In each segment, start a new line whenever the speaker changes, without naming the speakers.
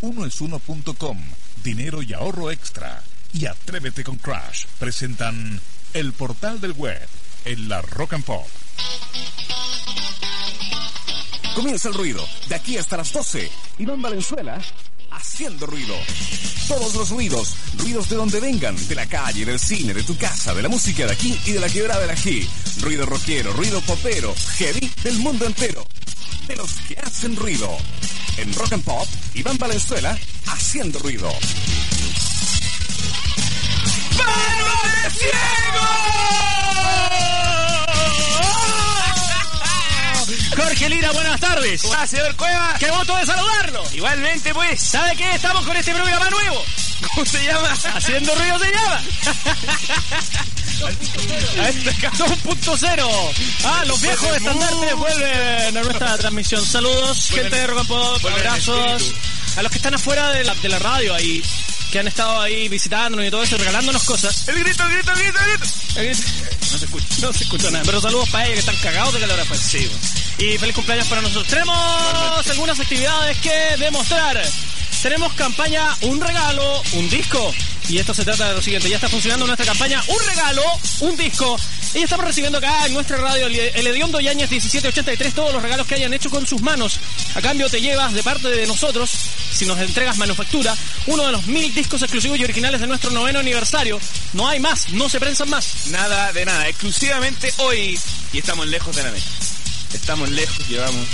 unoesuno.com, dinero y ahorro extra y Atrévete con Crash presentan El Portal del Web en la Rock and Pop.
Comienza el ruido, de aquí hasta las 12. Iván Valenzuela, haciendo ruido. Todos los ruidos, ruidos de donde vengan, de la calle, del cine, de tu casa, de la música de aquí y de la quebrada de aquí. Ruido rockero, ruido popero, heavy del mundo entero. De los que hacen ruido. En Rock and Pop, Iván Valenzuela, haciendo ruido.
de Jorge Lira, buenas tardes.
¿Cómo señor Cueva?
Qué voto de saludarlo.
Igualmente, pues.
¿Sabe qué? Estamos con este programa nuevo.
¿Cómo se llama?
Haciendo ruido se llama. 2.0. Ah, los viejos estandartes vuelven a nuestra transmisión. Saludos, gente de Rock Pop, abrazos. A los que están afuera de la, de la radio ahí, que han estado ahí visitándonos y todo eso, regalándonos cosas.
El grito, el grito, el grito, el grito.
El grito. No se escucha. No se escucha nada. Pero saludos para ellos que están cagados de calor afuera.
Sí,
Y feliz cumpleaños para nosotros. Tenemos algunas actividades que demostrar. Tenemos campaña Un regalo, un disco. Y esto se trata de lo siguiente. Ya está funcionando nuestra campaña Un regalo, un disco. Y estamos recibiendo acá en nuestra radio el, Hediondo Yañez 1783 todos los regalos que hayan hecho con sus manos. A cambio te llevas de parte de nosotros, si nos entregas manufactura, uno de los mil discos exclusivos y originales de nuestro noveno aniversario. No hay más, no se prensan más.
Nada de nada, exclusivamente hoy. Y estamos lejos de la meta. Estamos lejos, llevamos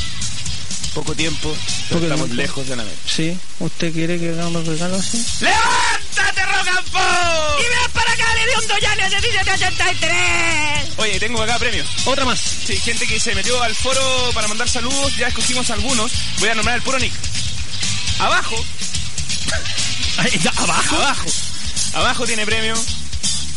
poco tiempo, pero
Poco
estamos
tiempo.
lejos de la meta.
Sí, ¿usted quiere que hagamos regalos así?
¡Levántate, Rock and Pop!
¡Y ven para acá, Hediondo Yañez 1783!
Oye, tengo acá premios.
Otra más.
Sí, gente que se metió al foro para mandar saludos, ya escogimos algunos. Voy a nombrar el puro nick. Abajo,
¿Abajo?
abajo, abajo tiene premio.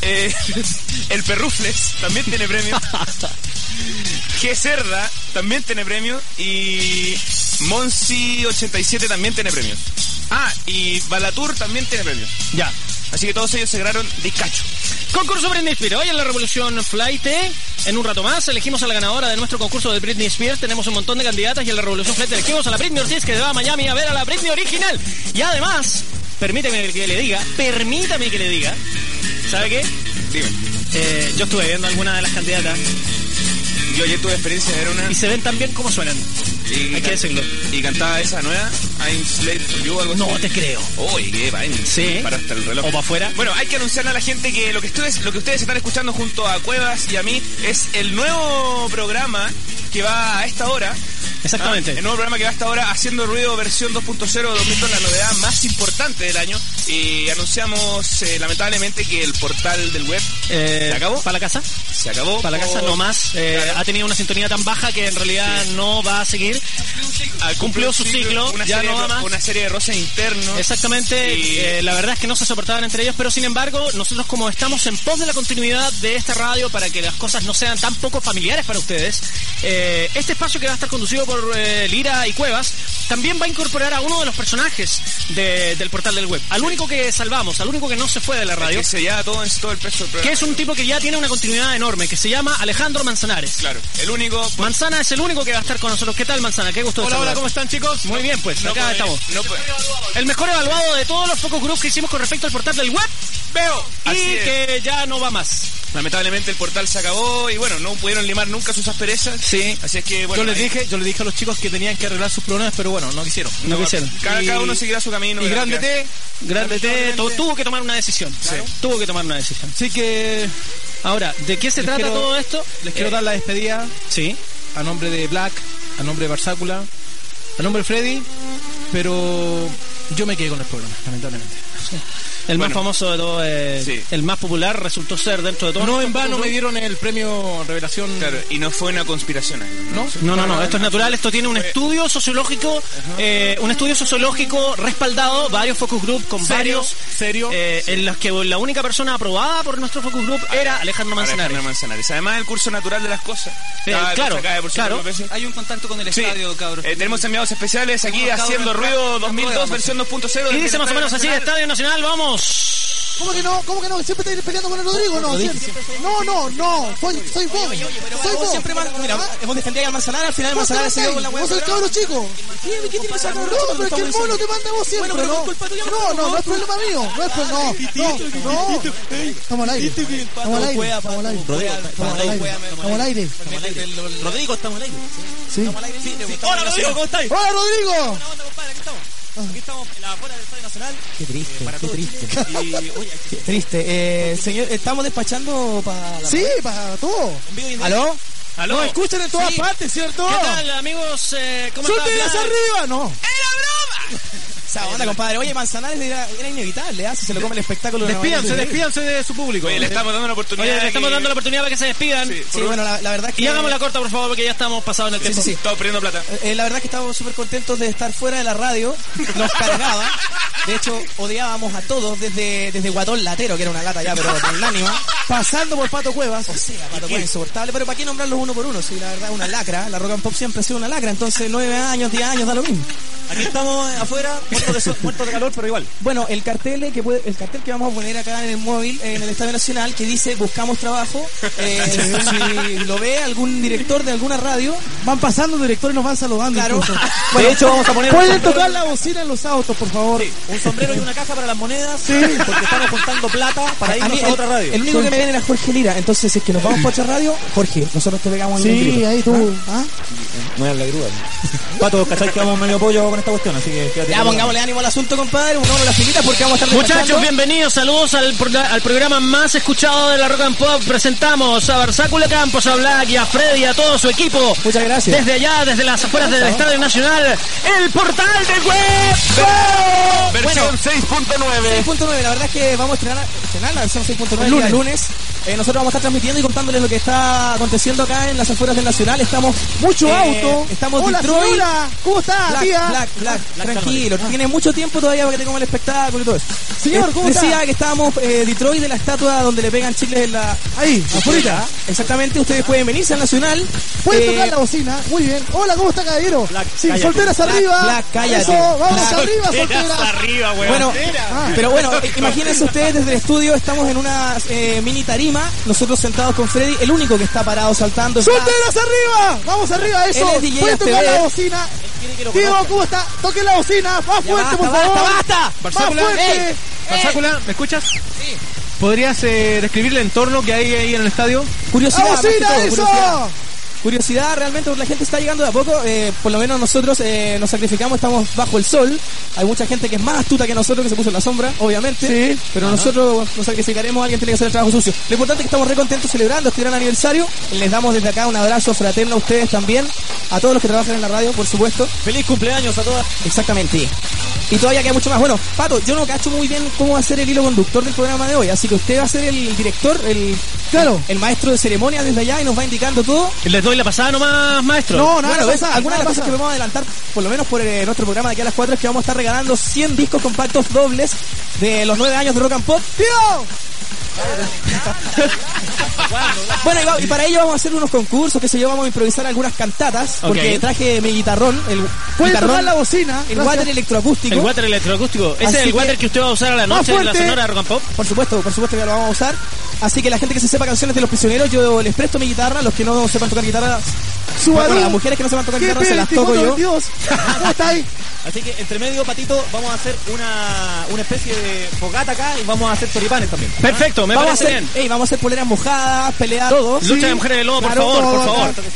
Eh, el Perrufles también tiene premio. G Cerda también tiene premio. Y Monsi87 también tiene premio. Ah, y Balatur también tiene premio.
Ya.
Así que todos ellos se ganaron discacho.
Concurso Britney Spears. Hoy en la Revolución Flight, en un rato más, elegimos a la ganadora de nuestro concurso de Britney Spears. Tenemos un montón de candidatas y en la Revolución Flight elegimos a la Britney Ortiz que va a Miami a ver a la Britney original. Y además, permíteme que le diga, permítame que le diga, ¿sabe qué?
Dime.
Eh, yo estuve viendo algunas de las candidatas
Yo ayer tuve experiencia de ver una.
y se ven tan bien como suenan.
Y,
Hay que decirlo.
Y cantaba esa nueva, I'm Slave for You, algo así.
No te creo.
Uy, qué vaina.
Sí.
Para hasta el reloj.
O para afuera.
Bueno, hay que anunciarle a la gente que lo que ustedes, lo que ustedes están escuchando junto a Cuevas y a mí es el nuevo programa que va a esta hora.
Exactamente.
Ah, el nuevo programa que va a esta hora haciendo ruido versión 2.0 2000 la novedad más importante del año. Y anunciamos eh, lamentablemente que el portal del web
Eh,
¿Se acabó?
¿Para la casa?
se acabó.
Para la casa no más. Eh,
Claro.
Ha tenido una sintonía tan baja que en realidad no va a seguir.
Ah,
cumplió su ciclo,
una
ya
serie
no va más.
Una serie de roces internos.
Exactamente,
Y-
eh, la verdad es que no se soportaban entre ellos, pero sin embargo, nosotros como estamos en pos de la continuidad de esta radio para que las cosas no sean tan poco familiares para ustedes, eh, este espacio que va a estar conducido por eh, Lira y Cuevas también va a incorporar a uno de los personajes de- del portal del web, al único que salvamos, al único que no se fue de la radio,
Que se lleva todo, en todo el peso del programa.
que es un tipo que ya tiene una continuidad enorme, que se llama Alejandro Manzanares.
Claro, el único.
Manzana es el único que va a estar con nosotros. ¿Qué tal, Manzana? Qué gusto de
Hola, hola. ¿cómo están, chicos?
Muy bien, pues,
No
acá
puede-
estamos.
No
El mejor evaluado de todos los focus groups que hicimos con respecto al portal del web.
Veo.
Y
es.
que ya no va más.
Lamentablemente el portal se acabó y bueno, no pudieron limar nunca sus asperezas.
Sí.
Así es que bueno.
yo les
ahí-
dije, yo les dije a los chicos que tenían que arreglar sus problemas, pero bueno, no quisieron.
No quisieron.
Cada,
Y-
cada uno seguirá su camino.
Y grande. T,
Grande T tuvo que tomar una decisión. Tuvo que tomar una decisión.
Así que
Ahora, ¿de qué se
Les
trata
quiero-
todo esto?
les quiero
Eh,
dar la despedida
Sí.
a nombre de Black, a nombre de Barsácula, nombre Freddy, pero yo me quedé con el programa, lamentablemente.
El más
Bueno.
famoso de todos, eh,
Sí.
el más popular resultó ser dentro de todos.
No en vano me dieron el premio Revelación.
Claro, y no fue una conspiración. ahí,
¿No?
No, no, no, esto es natural, esto tiene un estudio sociológico, eh, un estudio sociológico respaldado, varios focus group con
Serio,
varios,
serio.
eh, en los que la única persona aprobada por nuestro focus group era Alejandro Manzanares.
Alejandro Manzanares. Además, el curso natural de las cosas.
Eh,
Ah,
claro, claro.
Hay un contacto con el
Sí.
estadio, cabros.
Eh, tenemos enviados especiales aquí haciendo
en
ruido
la-
2002
rueda,
versión 2.0.
Y dice más o menos así,
Estadio
Estadio Nacional, vamos.
¿Cómo que no? ¿Cómo que no? ¿Siempre estáis peleando con el Rodrigo? No, siempre. No, no, no. Soy, soy vos. Soy vos.
siempre mal, mira,
¿Ah?
hemos defendido al Manzanares, al final el
Vos
Manzanares se dio con la
Vos
hueá.
sos el cabro chico.
¿Qué, qué tiene que
No, pero es que el mono te manda vos siempre,
Bueno, pero
¿no? No, no, no es problema mío. No es problema, no, no, no. Estamos al aire. Estamos al aire. Estamos al aire.
Rodrigo,
Estamos al aire. Estamos al aire.
Rodrigo, estamos al aire.
Sí.
Hola, Rodrigo, ¿cómo estáis?
¡Hola, Rodrigo!
Compadre? Aquí estamos. Aquí estamos en la afuera del Estadio Nacional.
Qué triste,
Para
qué
todo
triste.
Chile. Y, oye,
Qué triste. Eh, señor, estamos despachando para la...
Sí, para todo.
¿Aló?
¿Aló?
Nos escuchan en todas
Sí.
partes, ¿cierto?
¿Qué tal, amigos? Eh, ¿Cómo están?
¡Suéltelas arriba! No.
Esa onda, compadre. Oye, Manzanares era, era inevitable, ¿ah? Si se lo come el espectáculo. de
Despídanse,
Navarrete.
despídanse de su público.
Oye, le estamos dando una oportunidad.
Oye, le
de
estamos
que-
dando la oportunidad para que se despidan.
Sí,
Sí, bueno, la, la verdad es que...
Y hagamos la corta, por favor, porque ya estamos pasados en el tiempo.
sí, sí.
Estamos perdiendo plata.
Eh, la verdad es que estamos súper contentos de estar fuera de la radio. Nos cargaba. De hecho, odiábamos a todos desde, desde Guatón Latero, que era una lata ya, pero unánima.
Pasando por Pato Cuevas.
O sea, Pato Cuevas insoportable. Pero ¿para qué nombrarlos uno por uno? Sí, la verdad, una lacra. La rock and pop siempre ha sido una lacra. Entonces, nueve años, diez años, da lo mismo.
Aquí estamos afuera, muertos de, muertos de calor, pero igual.
Bueno, el cartel que puede, el cartel que vamos a poner acá en el móvil, en el Estadio Nacional, que dice buscamos trabajo. Eh, si lo ve algún director de alguna radio,
Van pasando directores y nos van saludando.
claro.
de hecho, vamos a poner
Pueden tocar la bocina en los autos, por favor.
sí, un sombrero y una caja para las monedas, porque estamos juntando plata para
A
irnos
mí
a,
el,
otra radio.
el único que me viene era Jorge Lira. Entonces, si es que nos vamos para otra radio, Jorge, nosotros te pegamos en el
Sí, ahí tú. ¿Ah?
No es la grúa. Pato, ¿cachai que vamos medio pollo con esta cuestión? Así que quédate
Ya, pongámosle ánimo al asunto, compadre. Pongámosle las filitas porque vamos a estar
Muchachos,
despachando.
bienvenidos, saludos al, al programa más escuchado de la Rock and Pop. Presentamos a Barzácula Campos, a Black y a Freddy y a todo su equipo.
Muchas gracias.
Desde allá, desde las afueras del Estadio Nacional, el portal del web.
Versión 6.9.
6.9, la verdad es que vamos a estrenar, estrenar la versión 6.9 el
lunes.
Eh, nosotros vamos a estar transmitiendo y contándoles lo que está aconteciendo acá en las afueras del Nacional. Estamos
Mucho
eh,
auto.
Estamos
Hola,
Detroit.
señora. ¿Cómo está,
Black,
tía?
Black, Black, tranquilo. Tiene mucho tiempo todavía para que tengamos el espectáculo y todo eso.
Señor,
Eh,
¿cómo
Decía
está?
que estábamos eh, Detroit de la estatua donde le pegan chicles en la...
Ahí, afuera.
Exactamente, ustedes pueden venirse al Nacional.
Pueden tocar la bocina. Muy bien. Hola, ¿cómo está, caballero?
Black,
sí,
cállate.
solteras arriba.
Black, cállate.
Eso, vamos arriba, solteras.
arriba, weón.
Bueno,
Ah.
pero bueno, imagínense ustedes desde el estudio, estamos en una eh, mini tarima, nosotros sentados con Freddy, el único que está parado saltando. está-
¡Solteras arriba! Vamos arriba, eso.
Él es DJ
Pueden tocar la bocina. Diego, ¿cómo está? Toquen la bocina. Más
Ya
fuerte,
basta,
por
basta,
favor.
basta.
Más
Barzácula,
fuerte.
Barzácula, ¿me escuchas? Sí. ¿Podrías eh, describir el entorno que hay ahí en el estadio?
¡La
Curiosidad, más que
bocina,
todo,
eso!
curiosidad. Curiosidad, realmente porque la gente está llegando de a poco, eh, por lo menos nosotros eh, nos sacrificamos, estamos bajo el sol, hay mucha gente que es más astuta que nosotros, que se puso en la sombra, obviamente,
Sí.
pero nosotros nos sacrificaremos, alguien tiene que hacer el trabajo sucio. Lo importante es que estamos re contentos celebrando este gran aniversario, les damos desde acá un abrazo fraterno a ustedes también, a todos los que trabajan en la radio, por supuesto,
Feliz cumpleaños a todas.
exactamente. Y todavía queda mucho más. Bueno, Pato, yo no cacho muy bien cómo va a ser el hilo conductor del programa de hoy, así que usted va a ser el director, el,
Claro.
el maestro de ceremonias desde allá y nos va indicando todo.
Doy la pasada nomás, maestro.
No, nada
bueno, ves, algunas de las cosas que
pasar.
podemos adelantar, por lo menos por eh, nuestro programa de aquí a las 4, es que vamos a estar regalando 100 discos compactos dobles de los 9 años de Rock and Pop.
¡Tío!
Bueno, y, va- y para ello vamos a hacer unos concursos, que se yo, vamos a improvisar algunas cantatas, porque traje mi guitarrón, el guitarrón,
tocar la bocina.
el
Gracias.
water electroacústico.
El water electroacústico. ¿Ese
Así
es el water que usted va a usar a la noche en la sonora de Rock and Pop?
Por supuesto, por supuesto que lo vamos a usar. Así que la gente que se sepa canciones de los prisioneros, yo les presto mi guitarra. Los que no sepan tocar guitarra, Shout.
Subaru.
bueno, las mujeres que no sepan tocar
¿Qué
guitarra se las toco yo.
22? ¿Cómo está ahí?
Así que entre medio, Patito, vamos a hacer una, una especie de fogata acá y vamos a hacer choripanes también.
Perfecto, me
vamos a
parece
hacer,
bien.
ey, vamos a hacer poleras mojadas, pelear todos.
Lucha
Sí.
de mujeres de lobo, por favor, por
todo,
favor.
claro.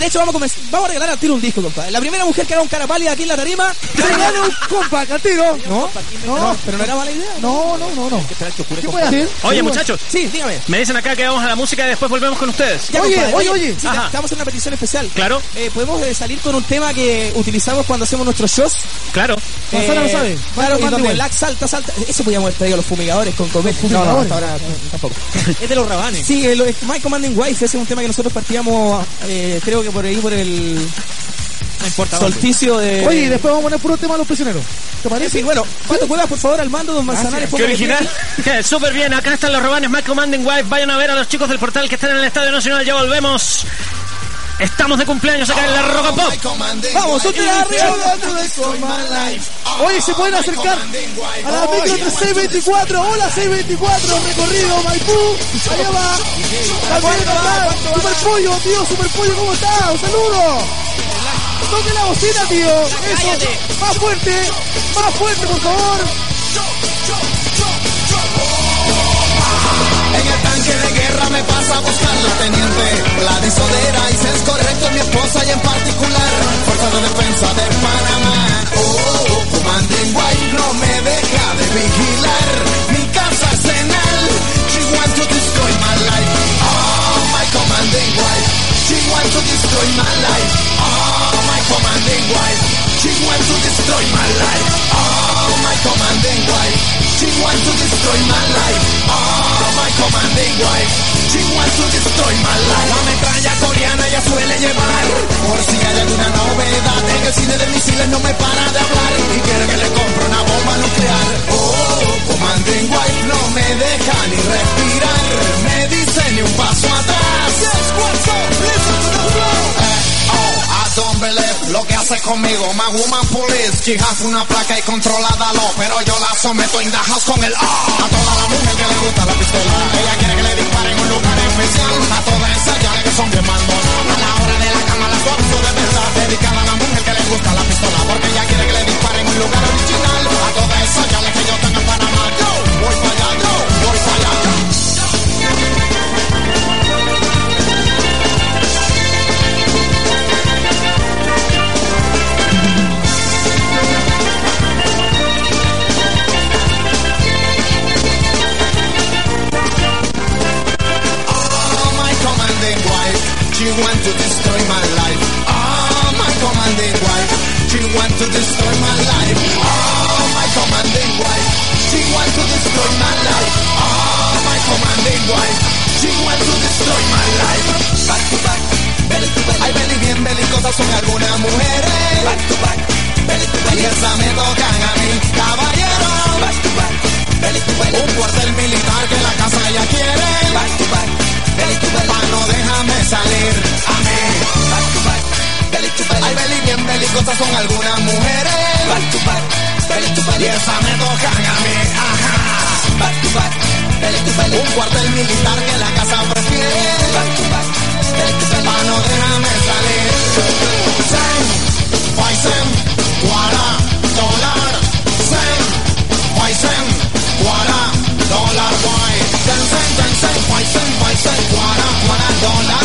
De hecho, vamos a, comenzar- vamos a regalar al tiro un disco, compadre. La primera mujer que haga un cara pálida aquí en la tarima.
Se gana un compact al tiro.
No,
No.
no, pero no era mala idea.
No, no, no, no. ¿Qué puede hacer?
Oye,
Sí,
muchachos,
Sí, dígame.
me dicen acá que vamos a la música y después volvemos con ustedes.
Ya,
Oye,
compadre,
oye, oye.
Sí,
Ajá.
estamos en una petición especial.
Claro,
Eh, Podemos eh, salir con un tema que utilizamos cuando hacemos nuestros shows.
claro.
Manzana lo sabe.
Claro, y donde. Black salta, salta. Eso podíamos haber traído los fumigadores con comer. No, no,
fumigadores.
hasta ahora eh, tampoco.
Es de los rabanes.
Sí, el, el My Commanding Wife, ese es un tema que nosotros partíamos, eh, creo que por ahí, por el
importa.
solsticio de...
Oye, y después vamos a poner puro tema a los prisioneros. ¿Te parece?
fin, bueno, Pato Cuevas, por favor, al mando, don Manzanares.
Qué original. Súper bien, acá están los robanes más Commanding Wife. Vayan a ver a los chicos del portal que están en el Estadio Nacional. Ya volvemos. Estamos de cumpleaños acá en la Rock and Pop.
Vamos, soltera arriba.
All
Oye, se pueden acercar a la micro de 624. Hola 624, recorrido Maipú. Allá va. También acá. Super Pollo, tío, Super Pollo, ¿cómo está? Un saludo. Toque la bocina, tío. Eso. Más fuerte. Más fuerte, por favor.
Guerra me pasa a buscar la teniente Gladys Odera y es correcto mi esposa y en particular Fuerza de Defensa de Panamá. Oh, oh, Commanding White no me deja de vigilar. Mi casa es en él She wants to destroy my life Oh, my Commanding White She wants to destroy my life Oh, Commanding White. She wants to destroy my life. Oh, my Commanding White. She wants to destroy my life. Oh, my Commanding White. She wants to destroy my life. La metralla coreana ya suele llevar. Por si hay alguna novedad En el cine de misiles no me para de hablar. Y quiere que le compre una bomba nuclear. Oh, Commanding White no me deja ni respirar. Me dice ni un paso atrás Yes, what's up? Listen to the flow. Eh, oh, don't believe lo que hace conmigo. My woman police, she has una placa y controlada lo, pero yo la someto in the house con el oh. A toda la mujer que le gusta la pistola, ella quiere que le disparen en un lugar especial. A todas esas ya que son bien mandonas, a la hora de la cama la suavizo de verdad. Dedicada a la mujer que le gusta la pistola, porque ella quiere que le disparen en un lugar original. A todas esas ya que yo she want to destroy my life. Oh, my commanding wife, she want to destroy my life. Oh, my commanding wife, she want to destroy my life. Oh, my commanding wife, she want to destroy my life. Back to back, belly to belly. Ay, belly bien belicosas son algunas mujeres. Back to back, belly to belly. Y esas me tocan a mí, caballero. Back to back, belly to belly. Un cuartel militar que la casa ya quiere. Back to back, belly to belly. Pa' no déjame salir a mí. Ay, bien belicosas son algunas mujeres. Y esas me tocan a mí, ajá. Back to back. Un cuartel militar que la casa prefiere. Back to back, déjame salir. Sen, Guara, dólar. Guara, dólar, Guara, Guara, dólar,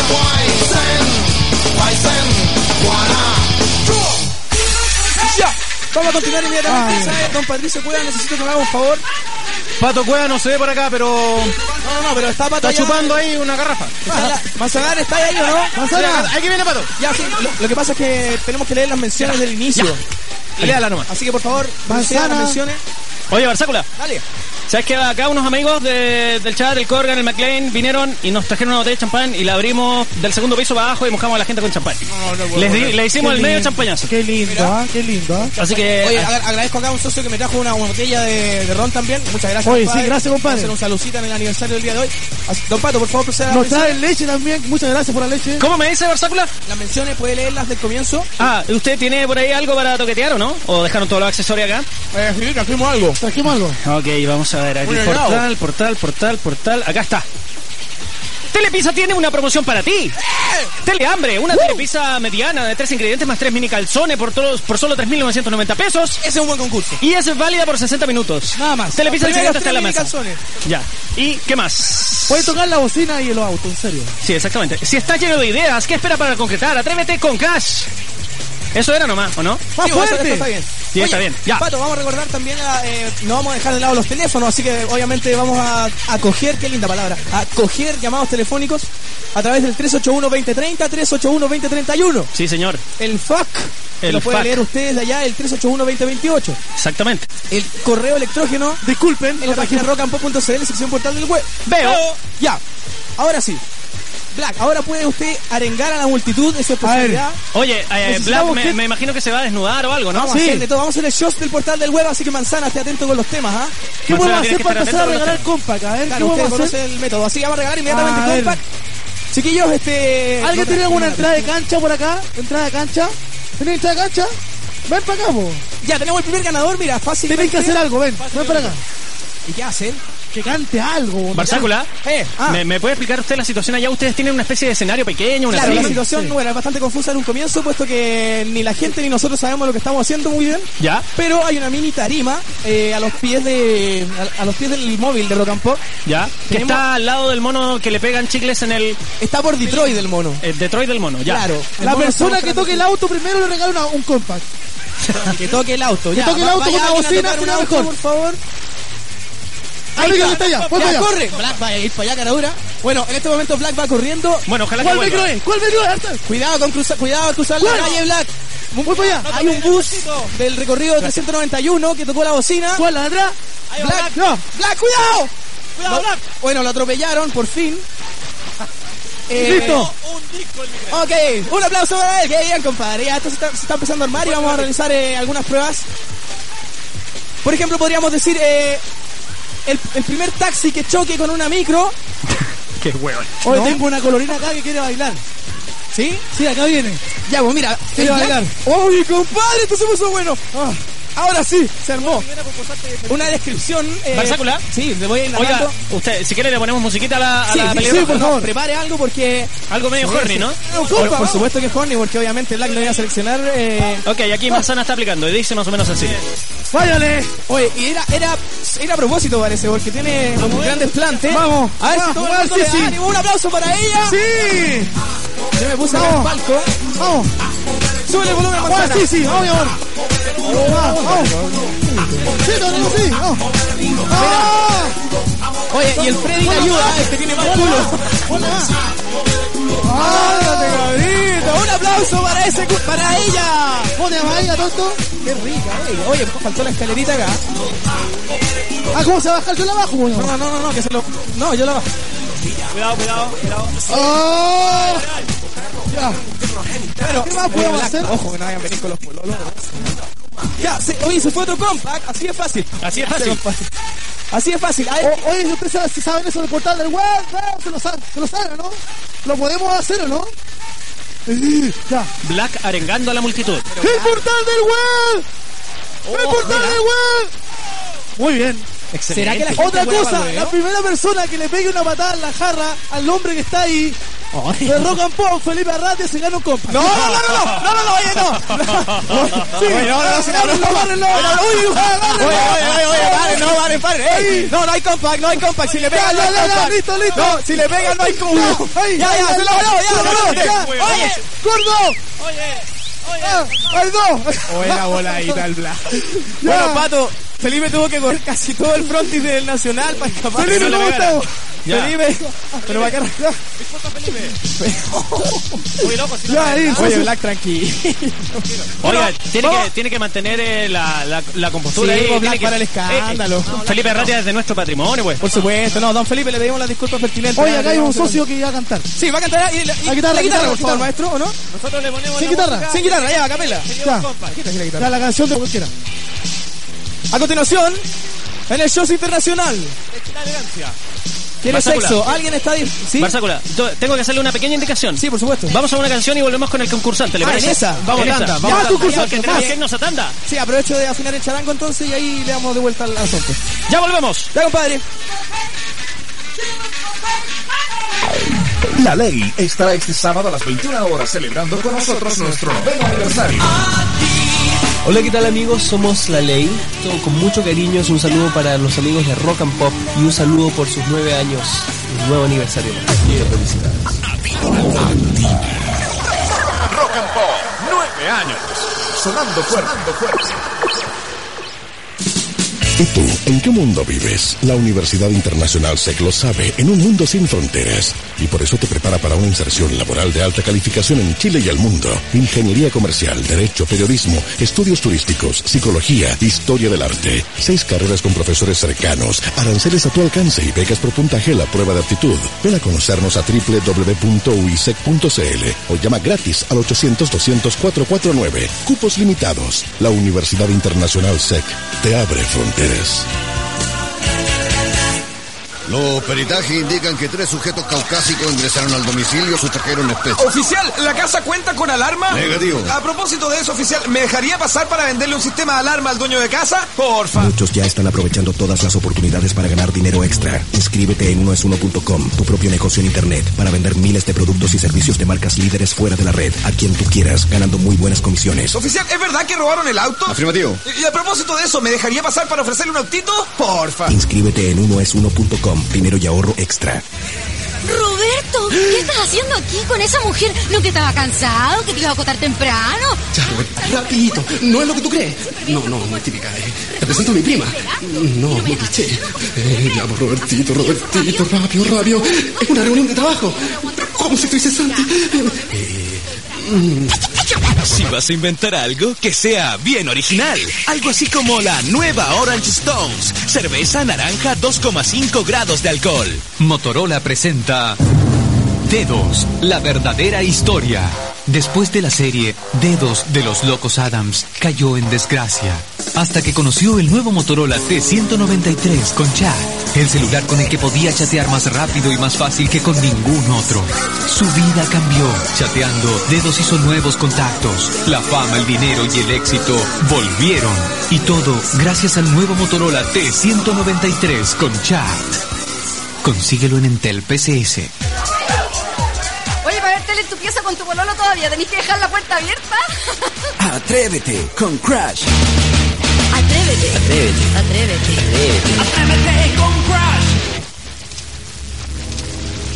Guara.
Ya. Vamos a continuar inmediatamente. Don Patricio Cueva, necesito que me haga un favor.
Pato Cueva no se ve por acá, pero
No, no, no, pero está Pato
está
allá.
chupando ahí una garrafa.
La- Manzanar está ahí o no?
Manzana. Aquí viene Pato.
Ya, sí. Lo, lo que pasa es que tenemos que leer las menciones del inicio.
Léala nomás.
Así que por favor,
Manzana.
las menciones.
Oye, Barzácula,
Dale.
¿Sabes que acá unos amigos de- del chat, el Corgan, el McLean, vinieron y nos trajeron una botella de champán y la abrimos del segundo piso para abajo y mojamos a la gente con champán? Les di- le hicimos
Qué
el medio
lindo.
champañazo.
Qué lindo, ¿ah? Qué lindo, ¿ah?
Así que...
Oye, agra- agradezco acá a un socio que me trajo una, una botella de, de ron también. Muchas gracias.
Oye,
compadre.
sí, gracias, compadre.
Vamos a hacer un saludcita en el aniversario del día de hoy. Así- Don Pato, por favor, proceda a
Nos trae leche también. Muchas gracias por la leche.
¿Cómo me dice Barzácula?
Las menciones, puede leerlas del comienzo.
Ah, ¿usted tiene por ahí algo para toquetear o no? ¿O dejaron todos los accesorios acá?
Eh, sí, trajimos algo.
Trajimos algo.
Ok, vamos a ver aquí. Portal, portal, portal, portal. Acá está. Telepizza tiene una promoción para ti. Telehambre, una telepizza mediana de tres ingredientes más tres mini calzones por, todos, por solo 3.990 pesos.
Ese es un buen concurso.
Y es válida por 60 minutos.
Nada más.
Telepizza el siguiente en la mesa.
calzones.
Ya. ¿Y qué más?
Puede tocar la bocina y el auto, en serio.
Sí, exactamente. Si estás lleno de ideas, ¿qué espera para concretar? Atrévete con Cash. Eso era nomás, ¿o no?
¡Más
Sí,
fuerte!
eso está bien.
Sí, está bien. Ya.
Pato, vamos a recordar también, a, eh, no vamos a dejar de lado los teléfonos, así que obviamente vamos a, a coger, qué linda palabra, a coger llamados telefónicos a través del 381-2030, 381-2031.
Sí, señor.
El FAC,
El
lo pueden leer ustedes de allá, el 381-2028.
Exactamente.
El correo electrógeno
Disculpen,
en la página rockandpop.cl, sección portal del web.
Veo.
Ya, ahora sí. Black, ahora puede usted arengar a la multitud de su especialidad.
Oye, eh, Black, me,
que-
me imagino que se va a desnudar o algo, ¿no?
Vamos a hacer de todo, vamos a hacer el show del portal del web, así que manzana, esté atento con los temas, ¿ah?
¿Qué
Manzana,
podemos hacer para empezar a regalar compact? A ver,
Claro,
¿qué
usted
vamos a hacer?
conoce el método, así que vamos a regalar inmediatamente
A ver.
compact. Chiquillos, este...
¿Alguien
no
tiene alguna entrada de cancha por acá? ¿Entrada de cancha? ¿Tiene entrada de cancha?
Ven para acá, po.
Ya, tenemos el primer ganador, mira, fácil.
Tenés que hacer algo, ven. Ven para acá.
¿Y qué hacen?
Que cante algo.
Barzácula,
Eh, ah.
¿me, me puede explicar usted la situación allá? Ustedes tienen una especie de escenario pequeño, una
Claro, la situación bueno, es bastante confusa en un comienzo, puesto que ni la gente ni nosotros sabemos lo que estamos haciendo muy bien.
¿Ya?
Pero hay una mini tarima eh, a los pies de a, a los pies del móvil de Rock and Pop.
¿Ya? Que está al lado del mono que le pegan chicles en el,
Está por Detroit del mono.
el Detroit del mono, ya.
Claro. El
La persona que toque el auto primero le regala una- un compact.
que toque el auto. ya,
toque el auto con una
alguien a
bocina,
tocar un
sería
auto,
mejor.
por favor.
Está allá. Voy
Ya,
para allá.
corre. Black va a ir para allá, caradura. Bueno, en este momento Black va corriendo.
Bueno, ojalá que
¿Cuál
vuelva.
¿Cuál micro es? Arta?
Cuidado con cruzar, cuidado al cruzar la
¿Cuál?
calle Black.
Voy para allá.
Hay un bus del recorrido 391 que tocó la bocina.
¿Cuál la de atrás?
Black,
No.
Black, cuidado.
Cuidado, Black.
Bueno, lo atropellaron por fin. Eh,
Listo.
Ok, un aplauso para él. Que bien, compadre. Ya esto se está, se está empezando a armar y vamos a realizar eh, algunas pruebas. Por ejemplo, podríamos decir eh, el, el primer taxi que choque con una micro.
Qué hueón.
Hoy
¿No?
tengo una colorina acá que quiere bailar.
¿Sí?
Sí, acá viene.
Ya, pues mira.
Quiere bailar.
¡Uy, compadre! Esto se puso bueno.
Ah.
Ahora sí, se armó. Una descripción. Eh. Sí, le voy a ir
Oiga, usted, si quiere le ponemos musiquita a la, a
Sí,
la
sí,
pelea.
sí, por favor. Prepare algo porque.
Algo medio
Sí,
horny,
sí.
¿no?
Un
Por,
vamos.
supuesto que es horny, porque obviamente Black lo iba a seleccionar. Eh...
Ok, aquí Manzana está aplicando y dice más o menos así.
Váyale.
Oye, y era, era, era a propósito, parece, porque tiene un gran desplante.
Vamos,
a ver si
vamos,
todo el mundo
si
le da
sí.
ánimo. Un aplauso para ella.
Sí.
Yo me puse en el
Vamos.
palco.
Vamos.
Sube el volumen,
Ahora sí, sí. Vamos, mi amor. Vamos, vamos. Sí, sí. Vamos. Ah.
Oye, y el Freddy le ayuda, este tiene más culo. ¡Ándate, cabrito! ¡Un aplauso para ese para ella!
Pone a Maía, tonto.
¡Qué rica, ella! Oye, faltó la escalerita acá.
Ah, ¿cómo se va a bajar yo la bajo?
No, no, no, no, que se lo. No, yo la bajo.
Cuidado, cuidado, cuidado.
¡Oh! Ya. ¿Qué más podemos hacer?
Ojo, que no vayan a venir con los pololos. Ya, se, oye, se fue otro compact. Así es fácil.
Así es fácil.
Así es fácil. Ay,
O- oye, ¿ustedes saben, si saben eso del portal del web? Se lo saben, se lo saben, ¿no? ¿Lo podemos hacer o no? Eh, Ya.
Black arengando a la multitud.
¡El portal del web! ¡El portal del web! Muy bien.
¿Será que la gente
Otra cosa, la primera persona que le pegue una patada en la jarra al hombre que está ahí de Rock and Pop, Felipe Arratia, se gana un compa.
No, no, no, no, no, no, no, no, oye, no.
Sí,
Oye, no, no, no, sí,
agárrenlo, agárrenlo. Uy,
Oye, oye, oye, oye, paren, no, paren, paren. Ey, no, no hay compact, no hay compact. Si le pegan, no
Ya,
hay compact.
listo, listo.
No, si le pegan, no hay compact.
No,
Ya, ya, se lo ganó, ya,
ya.
Oye,
¡Gordo! Ah, ¡Hay dos!
Oye, la voladita al bla.
Ya.
Bueno, Pato, Felipe tuvo que correr casi todo el frontis del Nacional para escapar.
Felipe,
no
¿cómo?
Ya.
Felipe, pero va a quedar...
Muy loco, si no
Ya,
Oye. Black, tranquilo.
Oiga, tiene
vamos.
que, tiene que mantener eh, la, la, la compostura
Sí,
ahí.
Black,
que-
para el escándalo.
Eh, eh, Felipe Arratia es de nuestro patrimonio, pues.
Por supuesto, no, don Felipe, le pedimos las disculpas pertinentes.
Oye, acá hay un socio que iba a cantar.
Sí, va a cantar y, la, y-
La guitarra,
la guitarra,
guitarra,
por favor,
por
maestro, ¿o no?
Nosotros le ponemos
Sin guitarra.
Sin guitarra, ya, a capela.
Ya, la canción de cualquiera.
A continuación, en el show internacional. ¿Quiere
Barzácula.
sexo? ¿Alguien está ahí? ¿Sí?
Barzácula, yo tengo que hacerle una pequeña indicación.
Sí, por supuesto.
Vamos a una canción y volvemos con el concursante, ¿le
Ah,
parece?
en esa. Vamos,
En
tanda,
esa.
vamos,
Ya,
tanda.
concursante,
Ya,
que tenemos
ya.
que irnos a tanda.
Sí, aprovecho de afinar el charango entonces y ahí le damos de vuelta al asunto.
Ya volvemos.
Ya, compadre.
La ley estará este sábado a las 21 horas celebrando con nosotros nuestro noveno aniversario.
Hola, ¿qué tal amigos? Somos La Ley. Todo con mucho cariño. Es un saludo para los amigos de Rock and Pop y un saludo por sus nueve años, un nuevo aniversario. Muchas felicidades.
Rock and Pop, nueve años. Sonando fuerte, sonando fuerte.
¿Y tú, en qué mundo vives? La Universidad Internacional SEC lo sabe, en un mundo sin fronteras. Y por eso te prepara para una inserción laboral de alta calificación en Chile y el mundo. Ingeniería comercial, derecho, periodismo, estudios turísticos, psicología, historia del arte. Seis carreras con profesores cercanos, aranceles a tu alcance y becas por puntaje la prueba de aptitud. Ven a conocernos a www.uisec.cl o llama gratis al 800-200-449. Cupos limitados. La Universidad Internacional SEC te abre fronteras. this.
Los peritajes indican que tres sujetos caucásicos ingresaron al domicilio, sustrajeron especies.
Oficial, ¿la casa cuenta con alarma?
Negativo.
A propósito de eso, oficial, ¿me dejaría pasar para venderle un sistema de alarma al dueño de casa? Porfa.
Muchos ya están aprovechando todas las oportunidades para ganar dinero extra. Inscríbete en unoesuno.com, tu propio negocio en Internet, para vender miles de productos y servicios de marcas líderes fuera de la red, a quien tú quieras, ganando muy buenas comisiones.
Oficial, ¿es verdad que robaron el auto?
Afirmativo.
Y a propósito de eso, ¿me dejaría pasar para ofrecerle un autito? Porfa.
Inscríbete en unoesuno.com, dinero y ahorro extra.
Roberto, ¿qué estás haciendo aquí con esa mujer? ¿No que estaba cansado? ¿Que te iba a acotar temprano?
Ya, Roberta, rapidito. No es lo que tú crees. No, no, muy típica. eh. Te presento a mi prima. No, muy cliché. Eh, llamo Robertito, Robertito, rápido, rápido. Es una reunión de trabajo. ¿Cómo si dices Santi? Eh, mm.
Si vas a inventar algo, que sea bien original. Algo así como la nueva Orange Stones. Cerveza naranja 2,5 grados de alcohol.
Motorola presenta Dedos, la verdadera historia. Después de la serie, Dedos de los Locos Adams cayó en desgracia. Hasta que conoció el nuevo Motorola T193 con chat. El celular con el que podía chatear más rápido y más fácil que con ningún otro. Su vida cambió. Chateando, Dedos hizo nuevos contactos. La fama, el dinero y el éxito volvieron. Y todo gracias al nuevo Motorola T193 con chat. Consíguelo en Entel PCS.
En tu pieza con tu bololo todavía, ¿tenés que dejar la puerta abierta?
Atrévete con Crash.
Atrévete.
Atrévete.
Atrévete. Atrévete con Crash.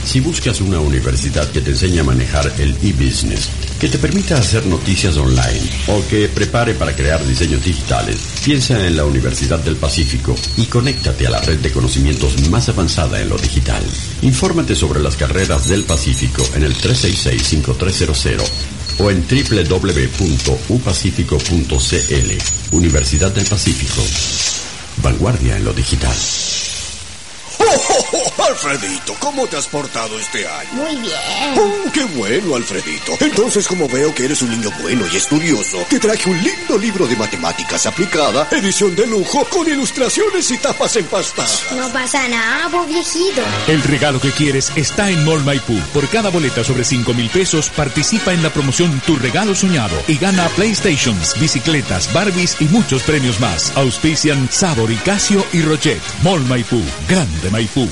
Si buscas una universidad que te enseñe a manejar el e-business, que te permita hacer noticias online o que prepare para crear diseños digitales, piensa en la Universidad del Pacífico y conéctate a la red de conocimientos más avanzada en lo digital. Infórmate sobre las carreras del Pacífico en el 366-5300 o en www.upacifico.cl. Universidad del Pacífico. Vanguardia en lo digital.
Alfredito, ¿cómo te has portado este año?
Muy bien.
Oh, qué bueno, Alfredito. Entonces, como veo que eres un niño bueno y estudioso, te traje un lindo libro de matemáticas aplicada, edición de lujo, con ilustraciones y tapas empastadas.
No pasa nada, vos viejito.
El regalo que quieres está en Mall Maipú. Por cada boleta sobre 5 mil pesos, participa en la promoción Tu Regalo Soñado y gana PlayStations, bicicletas, Barbies y muchos premios más. Auspician Sabor y Casio y Rochet. Mall Maipú. Grande Maipú.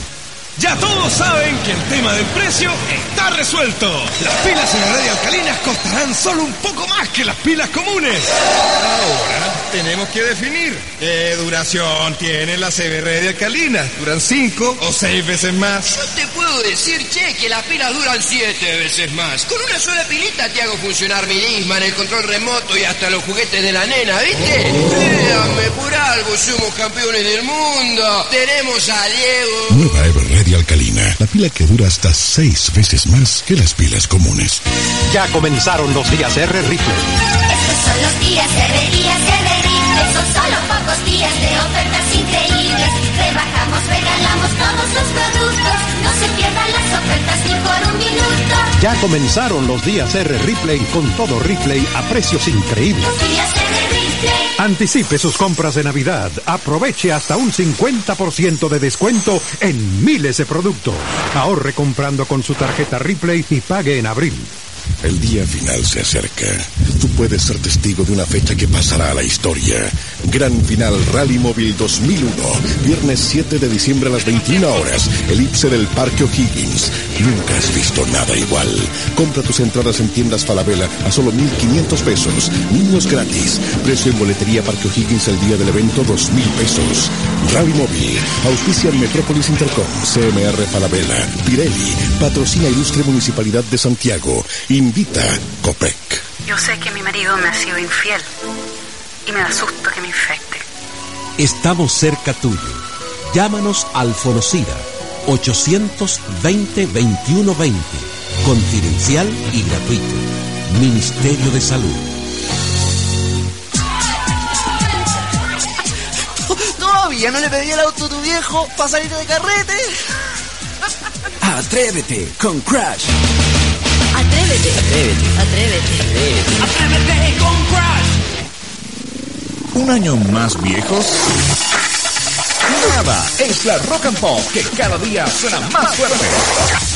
Ya todos saben que el tema del precio está resuelto. Las pilas CBR alcalinas costarán solo un poco más que las pilas comunes. Ahora tenemos que definir qué duración tiene la CBR de alcalinas. ¿Duran cinco o seis veces más?
No te puedo decir, che, que las pilas duran siete veces más. Con una sola pilita te hago funcionar mi Disman, el control remoto y hasta los juguetes de la nena, ¿viste? Créanme, por algo somos campeones del mundo. Tenemos a Diego.
Nueva Everready alcalina, la pila que dura hasta seis veces más que las pilas comunes.
Ya comenzaron los días R Rifle.
Estos son los días de días de Rifle. Son solo pocos días de ofertas increíbles. Rebajamos, regalamos todos los productos. No se pierdan las ofertas ni por un minuto.
Ya comenzaron los días R Ripley con todo Ripley a precios increíbles.
Los días Rifle.
Anticipe sus compras de Navidad. Aproveche hasta un 50% de descuento en miles de productos. Ahorre comprando con su tarjeta Ripley y pague en abril.
El día final se acerca. Puedes ser testigo de una fecha que pasará a la historia. Gran final Rally Móvil 2001. Viernes 7 de diciembre a las 21 horas. Elipse del Parque O'Higgins. Nunca has visto nada igual. Compra tus entradas en tiendas Falabella a solo 1.500 pesos. Niños gratis. Precio en boletería Parque O'Higgins el día del evento 2.000 pesos. Rally Móvil. Auspicia Metrópolis Intercom. CMR Falabella. Pirelli. Patrocina Ilustre Municipalidad de Santiago. Invita Copec.
Yo sé que mi marido me ha sido infiel y me da susto que me infecte.
Estamos cerca tuyo. Llámanos al Fonocida 820-2120. Confidencial y gratuito. Ministerio de Salud.
¿Todavía no le pedí el auto a tu viejo para salir de carrete?
Atrévete con Crash.
Atrévete.
Atrévete.
Atrévete. Atrévete con Crash.
¿Un año más viejos?
nada. Es la rock and pop que cada día suena más fuerte.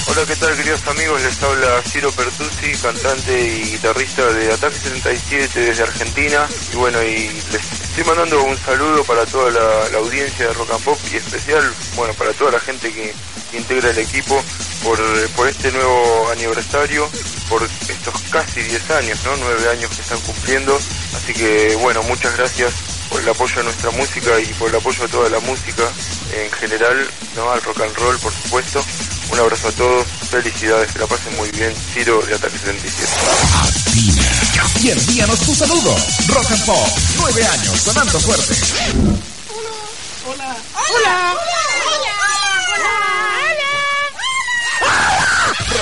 Hola, ¿qué tal queridos amigos? Les habla Ciro Pertusi, cantante y guitarrista de Ataque 77 desde Argentina. Y bueno, y les estoy mandando un saludo para toda la, la audiencia de Rock and Pop y especial, bueno, para toda la gente que, que integra el equipo por, por este nuevo aniversario, por estos casi 10 años, ¿no? 9 años que están cumpliendo. Así que bueno, muchas gracias por el apoyo a nuestra música y por el apoyo a toda la música en general, ¿no? Al rock and roll, por supuesto. Un abrazo a todos, felicidades, que la pasen muy bien. Ciro de Ataque 77.
Y envíanos tu saludo. Rock and Pop, nueve años sonando fuerte.
Hola. Hola.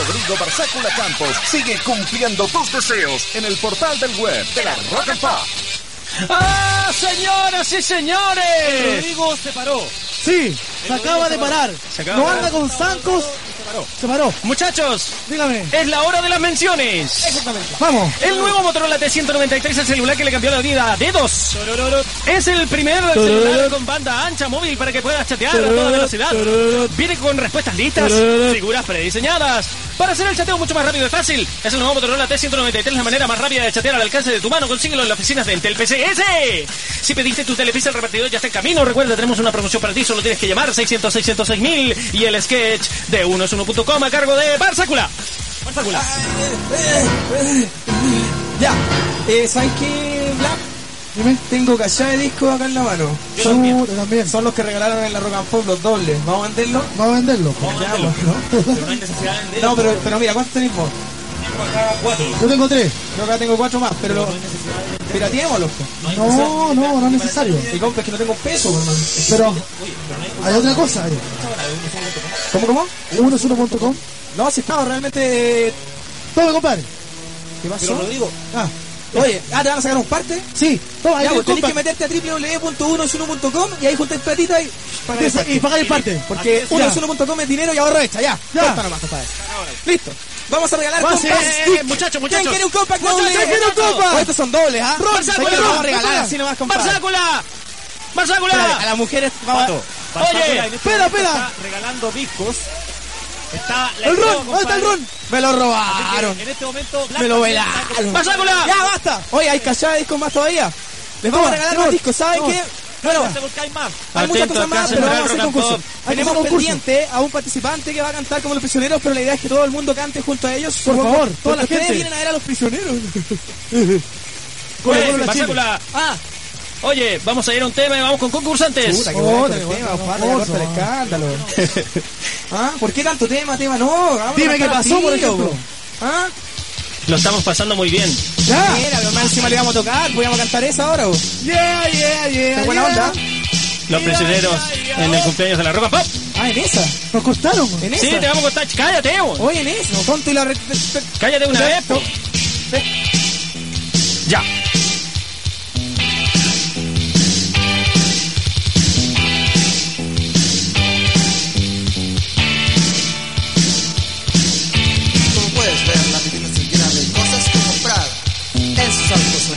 Rodrigo Barzácula Campos sigue cumpliendo tus deseos en el portal del web de la Rock and Pop.
¡Ah, señoras y señores!
Rodrigo se paró.
Sí, se acaba de parar.
Se acaba
No
de
anda
parar.
con zancos. Se paró.
Muchachos,
dígame.
Es la hora de las menciones.
Exactamente. Vamos.
El nuevo Motorola T193 es el celular que le cambió la vida a dedos. Es el primer celular con banda ancha móvil para que puedas chatear a toda velocidad. Viene con respuestas listas, figuras prediseñadas. Para hacer el chateo mucho más rápido y fácil, es el nuevo Motorola T193, la manera más rápida de chatear al alcance de tu mano. Consíguelo en las oficinas de Entel PCS. Si pediste tu telepizza, el repartidor ya está en camino. Recuerda, tenemos una promoción para ti. Solo tienes que llamar 600 606 mil y el sketch de 1es1.com a cargo de Barzácula. Barzácula.
Ya. Eh, ¿Sabes qué, Black? Dime. Tengo cachada de disco acá en la mano.
Yo
son,
también.
son los que regalaron en la Rock and Pop los dobles. ¿Vamos a venderlos?
Vamos a venderlo.
Ya, pues, ¿no?
no hay necesidad de venderlo.
No, pero, pero mira, ¿cuántos tenemos?
cuatro.
Yo tengo tres.
Yo acá tengo cuatro más, pero lo, pirateémoslos. pues.
No, no, no es necesario.
Y compa, es que no tengo peso, hermano.
Pero hay otra cosa. ahí.
¿Cómo, cómo?
Uno es uno.com.
No, si estaba realmente...
Tome, compadre.
¿Qué pasó?
Pero Rodrigo. Ah.
Oye, ah, ¿te van a sacar un parte?
Sí, toma, ahí
ya,
el
pues tenés que meterte a www.unosuno.com y ahí juntáis platita y
y pagáis parte.
Porque
Así es,
unosuno.com es dinero y ahorro extra, ya.
Ya.
Nomás, compadre. Listo. Vamos a regalar
Vamos,
compact
eh, eh, muchachos,
¿Quién
muchachos.
quiere un compact
Muchachos,
doble?
¿quién quiere un
Muchachos.
compact?
Oh, estos son dobles, ¿ah? Lo vamos a regalar así nomás, compadre. A las mujeres vamos a...
Oye,
espera, espera. Está regalando discos. Está la
El ron, ¿dónde está el ron? Me lo robaron.
En este momento,
Me lo velaron.
¡Barzácula!
Ya, basta. Oye, hay cachada de discos más todavía. Les vamos a regalar más discos, ¿saben qué? Bueno,
buscáis más.
hay muchas cosas más, pero vamos a hacer concurso.
Hay
Tenemos pendiente a un participante que va a cantar como los prisioneros, pero la idea es que todo el mundo cante junto a ellos.
Por
Supongo-
favor,
todas las
porque
ustedes
gente.
vienen a ver a los prisioneros.
Corre,
Oye,
corre, la
Barzácula. Ah, oye, vamos a ir a un tema y vamos con concursantes.
Puta,
Oh.
¿Ah? ¿Por qué tanto tema, tema? No, vamos
Dime
a
qué pasó, por ejemplo.
¿Ah?
Lo estamos pasando muy bien.
Ya.
Mira, pero más encima le vamos a tocar, podíamos cantar esa ahora.
Yeah, yeah, yeah.
Qué buena
yeah.
onda.
Los prisioneros en el cumpleaños de la Roca Pop.
Ah, en esa.
Nos cortaron.
En esa.
Sí, te vamos a contar. Cállate, bo.
Oye, en eso. Tonto y la... re-
Cállate una vez, po. Ya.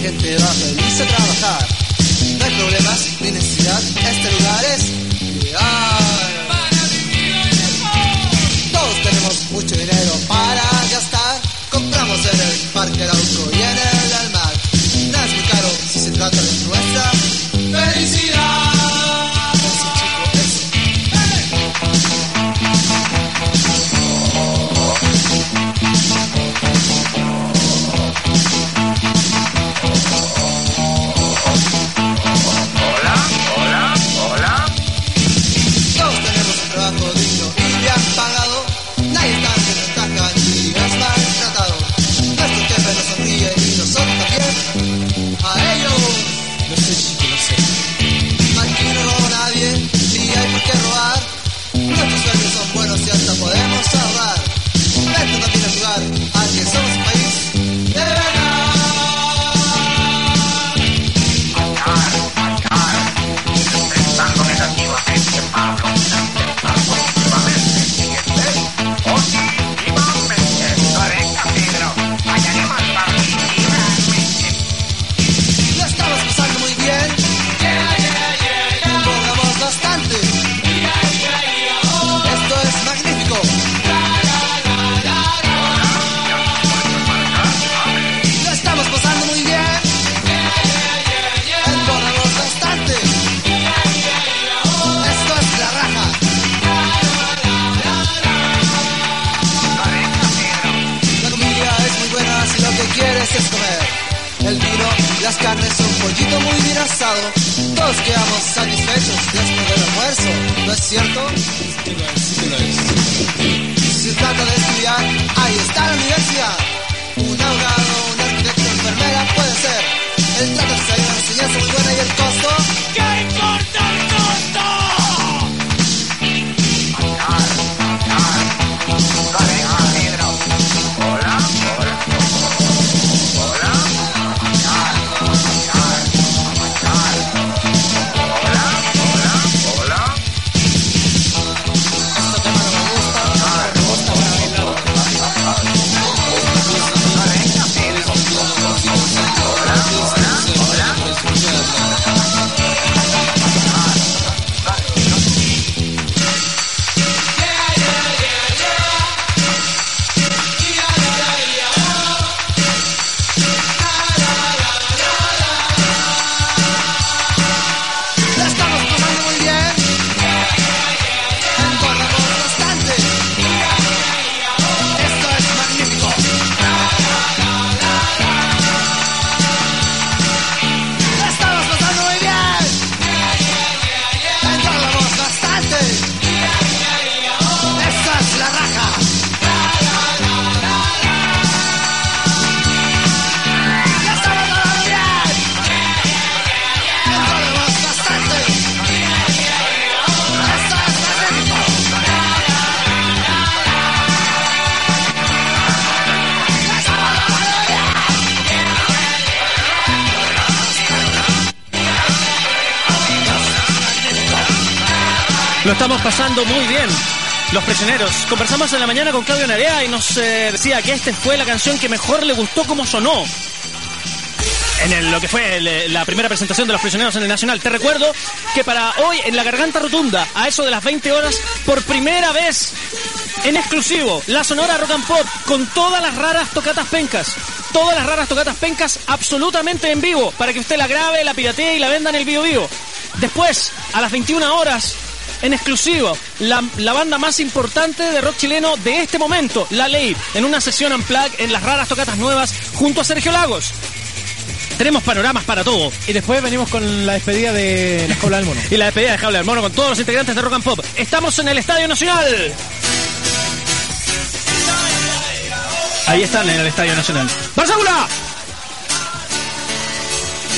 La gente va feliz a trabajar. No hay problemas ni necesidad, este lugar es ideal.
Conversamos en la mañana con Claudio Narea y nos eh, decía que esta fue la canción que mejor le gustó como sonó. En lo que fue el- la primera presentación de los prisioneros en el Nacional. Te recuerdo que para hoy en la Garganta Rotunda, a eso de las 20 horas, por primera vez en exclusivo, la Sonora Rock and Pop con todas las raras tocatas pencas. Todas las raras tocatas pencas absolutamente en vivo para que usted la grabe, la piratee y la venda en el vivo vivo. Después, a las 21 horas, en exclusivo, la, la banda más importante de rock chileno de este momento, La Ley, en una sesión unplug en las raras tocatas nuevas junto a Sergio Lagos. Tenemos panoramas para todo.
Y después venimos con la despedida de la Jaula del Mono.
Y la despedida de Jaula del Mono con todos los integrantes de Rock and Pop. Estamos en el Estadio Nacional. Ahí están en el Estadio Nacional. ¡Barzagula!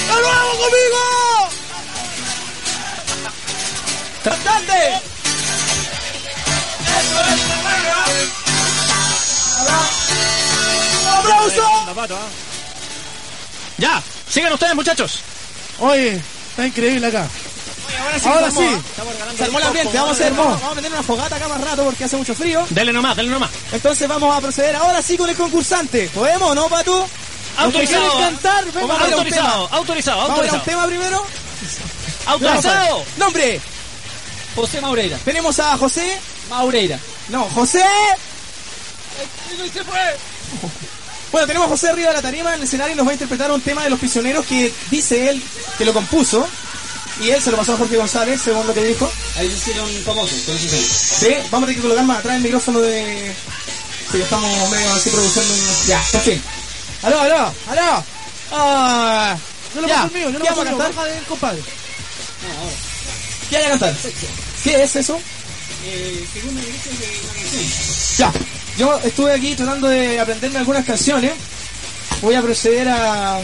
¡De nuevo conmigo! ¡Cantante!
¡Aplauso!
Ya, sigan ustedes muchachos.
Oye, está increíble acá.
Ahora sí,
Ahora sí.
a- Se armó el ambiente, vamos a hacer, vamos, vamos a meter una fogata acá más rato porque hace mucho frío.
Dele nomás, dele nomás.
Entonces vamos a proceder ahora sí con el concursante. ¿Podemos no, Patu?
Autorizado.
¿Quieres cantar? Venga, vamos a ir a un
Autorizado,
tema.
autorizado,
Vamos a un
autorizado.
tema primero.
Autorizado.
Nombre.
José Maureira.
Tenemos a José.
Maureira.
No, José. Bueno, tenemos a José arriba de la tarima en el escenario y nos va a interpretar un tema de los prisioneros que dice él que lo compuso. Y él se lo pasó a Jorge González, según lo que dijo.
Ahí se hicieron famosos, con eso sí.
Sí, vamos a tener que colocar más atrás el micrófono de. Sí, estamos medio así produciendo. Ya, en fin. ¡Aló, aló! ¡Aló! Ah,
Yo lo
ya,
paso el mío, yo lo
¿qué
paso
a
el mío,
cantar?
baja del compadre.
¿Qué hay a cantar? ¿Qué es eso?
de.
Ya, yo estuve aquí tratando de aprenderme algunas canciones. Voy a proceder a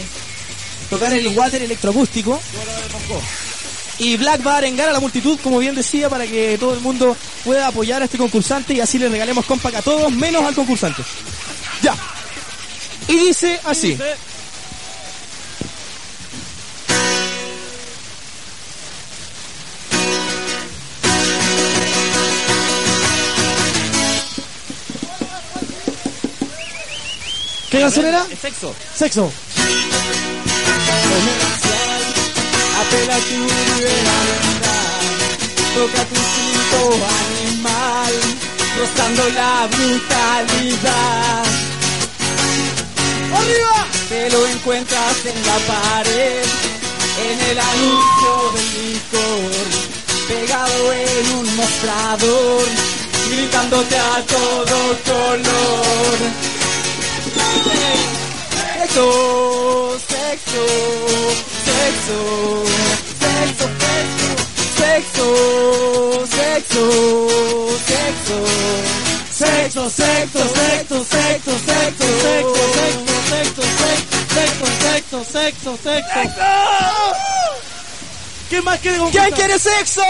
tocar el water electroacústico. Y Black va a arengar a la multitud, como bien decía, para que todo el mundo pueda apoyar a este concursante y así le regalemos compact a todos, menos al concursante. Ya. Y dice así. ¿Qué canción era?
Sexo.
Sexo.
Apela a tu libertad, toca tu instinto animal, rozando la brutalidad.
¡Arriba!
Te lo encuentras en la pared, en el anuncio del licor, pegado en un mostrador, gritándote a todo Sexo, sexo,
sexo, sexo, sexo, sexo, sexo, sexo, sexo, sexo, sexo, sexo, sexo, sexo, sexo, sexo, sexo, sexo,
¿Quién más quiere
¿Quién quiere sexo?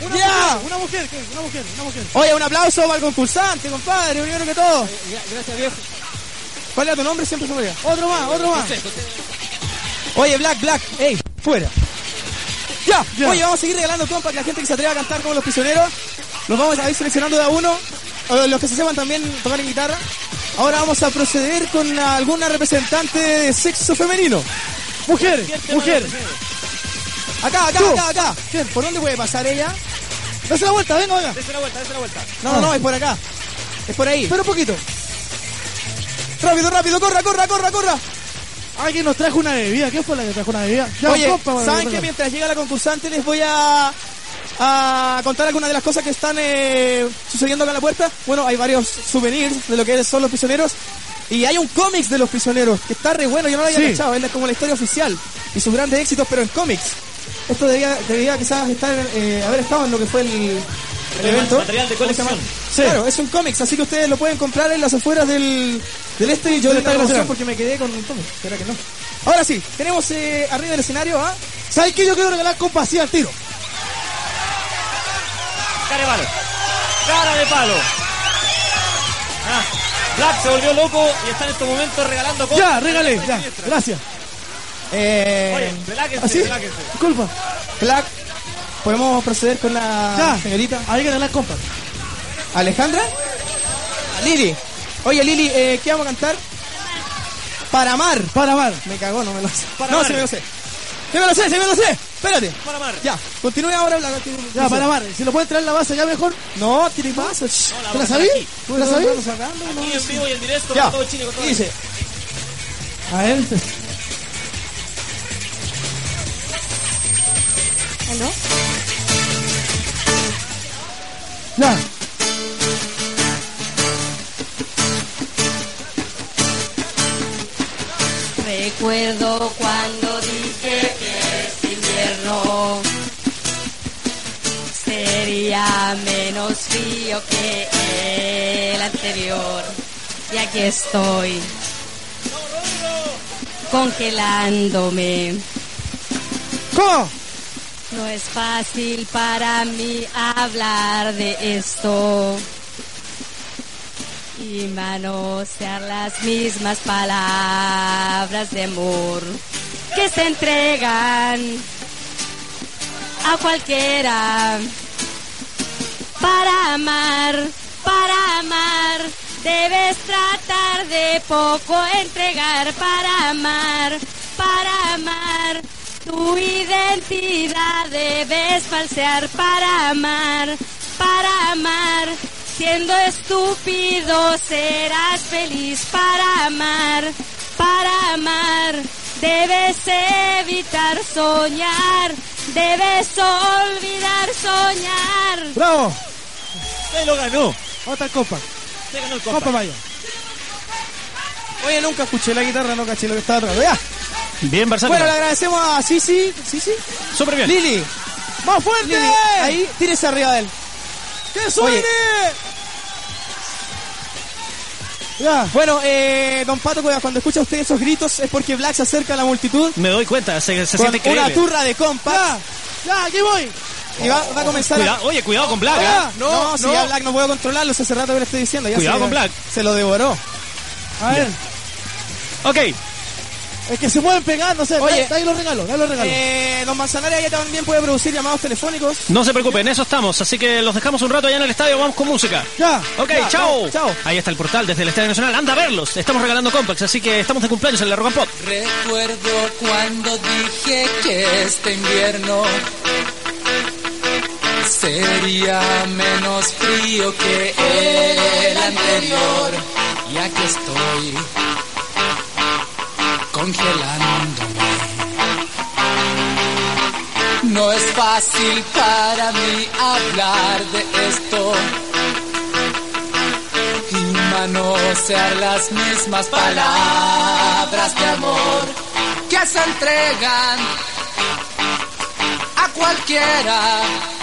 Una
Ya.
mujer, una mujer, ¿qué? una mujer, una mujer.
Oye, un aplauso para el concursante, compadre, primero que todo.
Gracias, viejo.
¿Cuál era tu nombre? Siempre se me olvida.
Otro más, otro más.
Oye, Black, Black, ey, fuera. Ya,
Ya.
oye, vamos a seguir regalando compas la gente que se atreva a cantar como los prisioneros. Los vamos a ir seleccionando de a uno. Los que se sepan también tocar en guitarra. Ahora vamos a proceder con alguna representante de sexo femenino.
Mujer, mujer.
Acá, acá,
Tú.
acá, acá. ¿Por dónde puede pasar ella?
Dese la vuelta, venga, venga.
Dese la vuelta, dese la vuelta.
No, no, no, es por acá. Es por ahí.
Espera un poquito.
Rápido, rápido, corra, corra, corra, corra.
Alguien nos trajo una bebida. ¿Quién fue la que trajo una bebida? Ya,
Oye, ¿saben que mientras llega la concursante les voy a, a contar algunas de las cosas que están eh, sucediendo acá en la puerta? Bueno, hay varios souvenirs de lo que son los prisioneros. Y hay un cómics de los prisioneros que está re bueno, yo no lo había
Sí.
cachado, es como la historia oficial y sus grandes éxitos, pero en cómics. Esto debía, debía quizás estar, eh, haber estado en lo que fue el, el evento.
Material de
¿Cómo se llama?
colección.
Claro, es un cómics, así que ustedes lo pueden comprar en las afueras del, del este y yo de
Del
esta
Estadio
promoción
Nacional.
porque me quedé con un cómic. Espera que no. Ahora sí, tenemos eh, arriba del escenario a...
¿Sabes qué? Yo quiero regalar compa así al tiro.
Cara de palo. Cara de palo. Ah, Black se volvió loco y está en estos momentos regalando cosas.
Ya, regale, ya. Gracias.
Eh,
Oye, reláquense,
¿así?
reláquense.
Disculpa.
Black, podemos proceder con la
Ya.
señorita
Hay que regalar compa.
Alejandra. Lili. Oye, Lili, eh, ¿qué vamos a cantar? Para amar.
Para amar.
Me cagó, no me lo sé.
Para
no,
amar.
sí me lo sé. Sí me lo sé, sí me lo sé. Espérate.
Para amar.
Ya, continúe ahora. La,
Ya, para amar. Si lo pueden traer la base ya mejor.
No, tiene más.
No, la
¿Te la
a
sabí? ¿Te la sabí?
Aquí en vivo y en directo
Ya.
todo Chile. Con todo
Dice.
A ver.
¿Aló? Recuerdo cuando dije que este invierno sería menos frío que el anterior. Y aquí estoy, congelándome.
¿Cómo?
No es fácil para mí hablar de esto y manosear las mismas palabras de amor que se entregan a cualquiera. Para amar, para amar, debes tratar de poco entregar para amar, para amar. Tu identidad debes falsear para amar, para amar. Siendo estúpido serás feliz para amar, para amar. Debes evitar soñar, debes olvidar soñar.
¡Bravo!
Usted lo ganó.
Otra compa.
Usted ganó el
Compa
compa.
Mayo.
Oye, nunca escuché la guitarra, no caché lo que estaba. Ya.
Bien, Barcelona.
Bueno, le agradecemos a Sisi. Sisi.
Súper bien.
Lili.
¡Más fuerte!
Lili, ahí, tírese arriba de él.
¡Que suene! Ya.
Bueno, eh, don Pato, cuando escucha usted esos gritos es porque Black se acerca a la multitud
Me doy cuenta, se, se siente
una
increíble.
turra de compas
Ya, aquí voy.
y va, va a comenzar a...
Oye, cuidado con Black.
Ah,
¿ah?
no, si
no.
ya Black no puedo controlarlo, hace rato que le estoy diciendo. Ya
Cuidado
se,
con Black.
Se lo devoró.
A ver.
Ok,
Es que se pueden pegar, no sé.
Oye.
da ahí los regalos, da los regalos.
Eh, don Manzanares ya también puede producir llamados telefónicos.
no se preocupen, en eso estamos. Así que los dejamos un rato allá en el estadio, vamos con música.
Ya.
Ok,
Ya,
chao.
chao.
Ahí está el portal desde el Estadio Nacional. Anda a verlos. Estamos regalando complex, así que estamos de cumpleaños en la Rock and Pop.
Recuerdo cuando dije que este invierno sería menos frío que el anterior. Y aquí estoy congelándome. No es fácil para mí hablar de esto y manosear las mismas palabras de amor que
se entregan a cualquiera.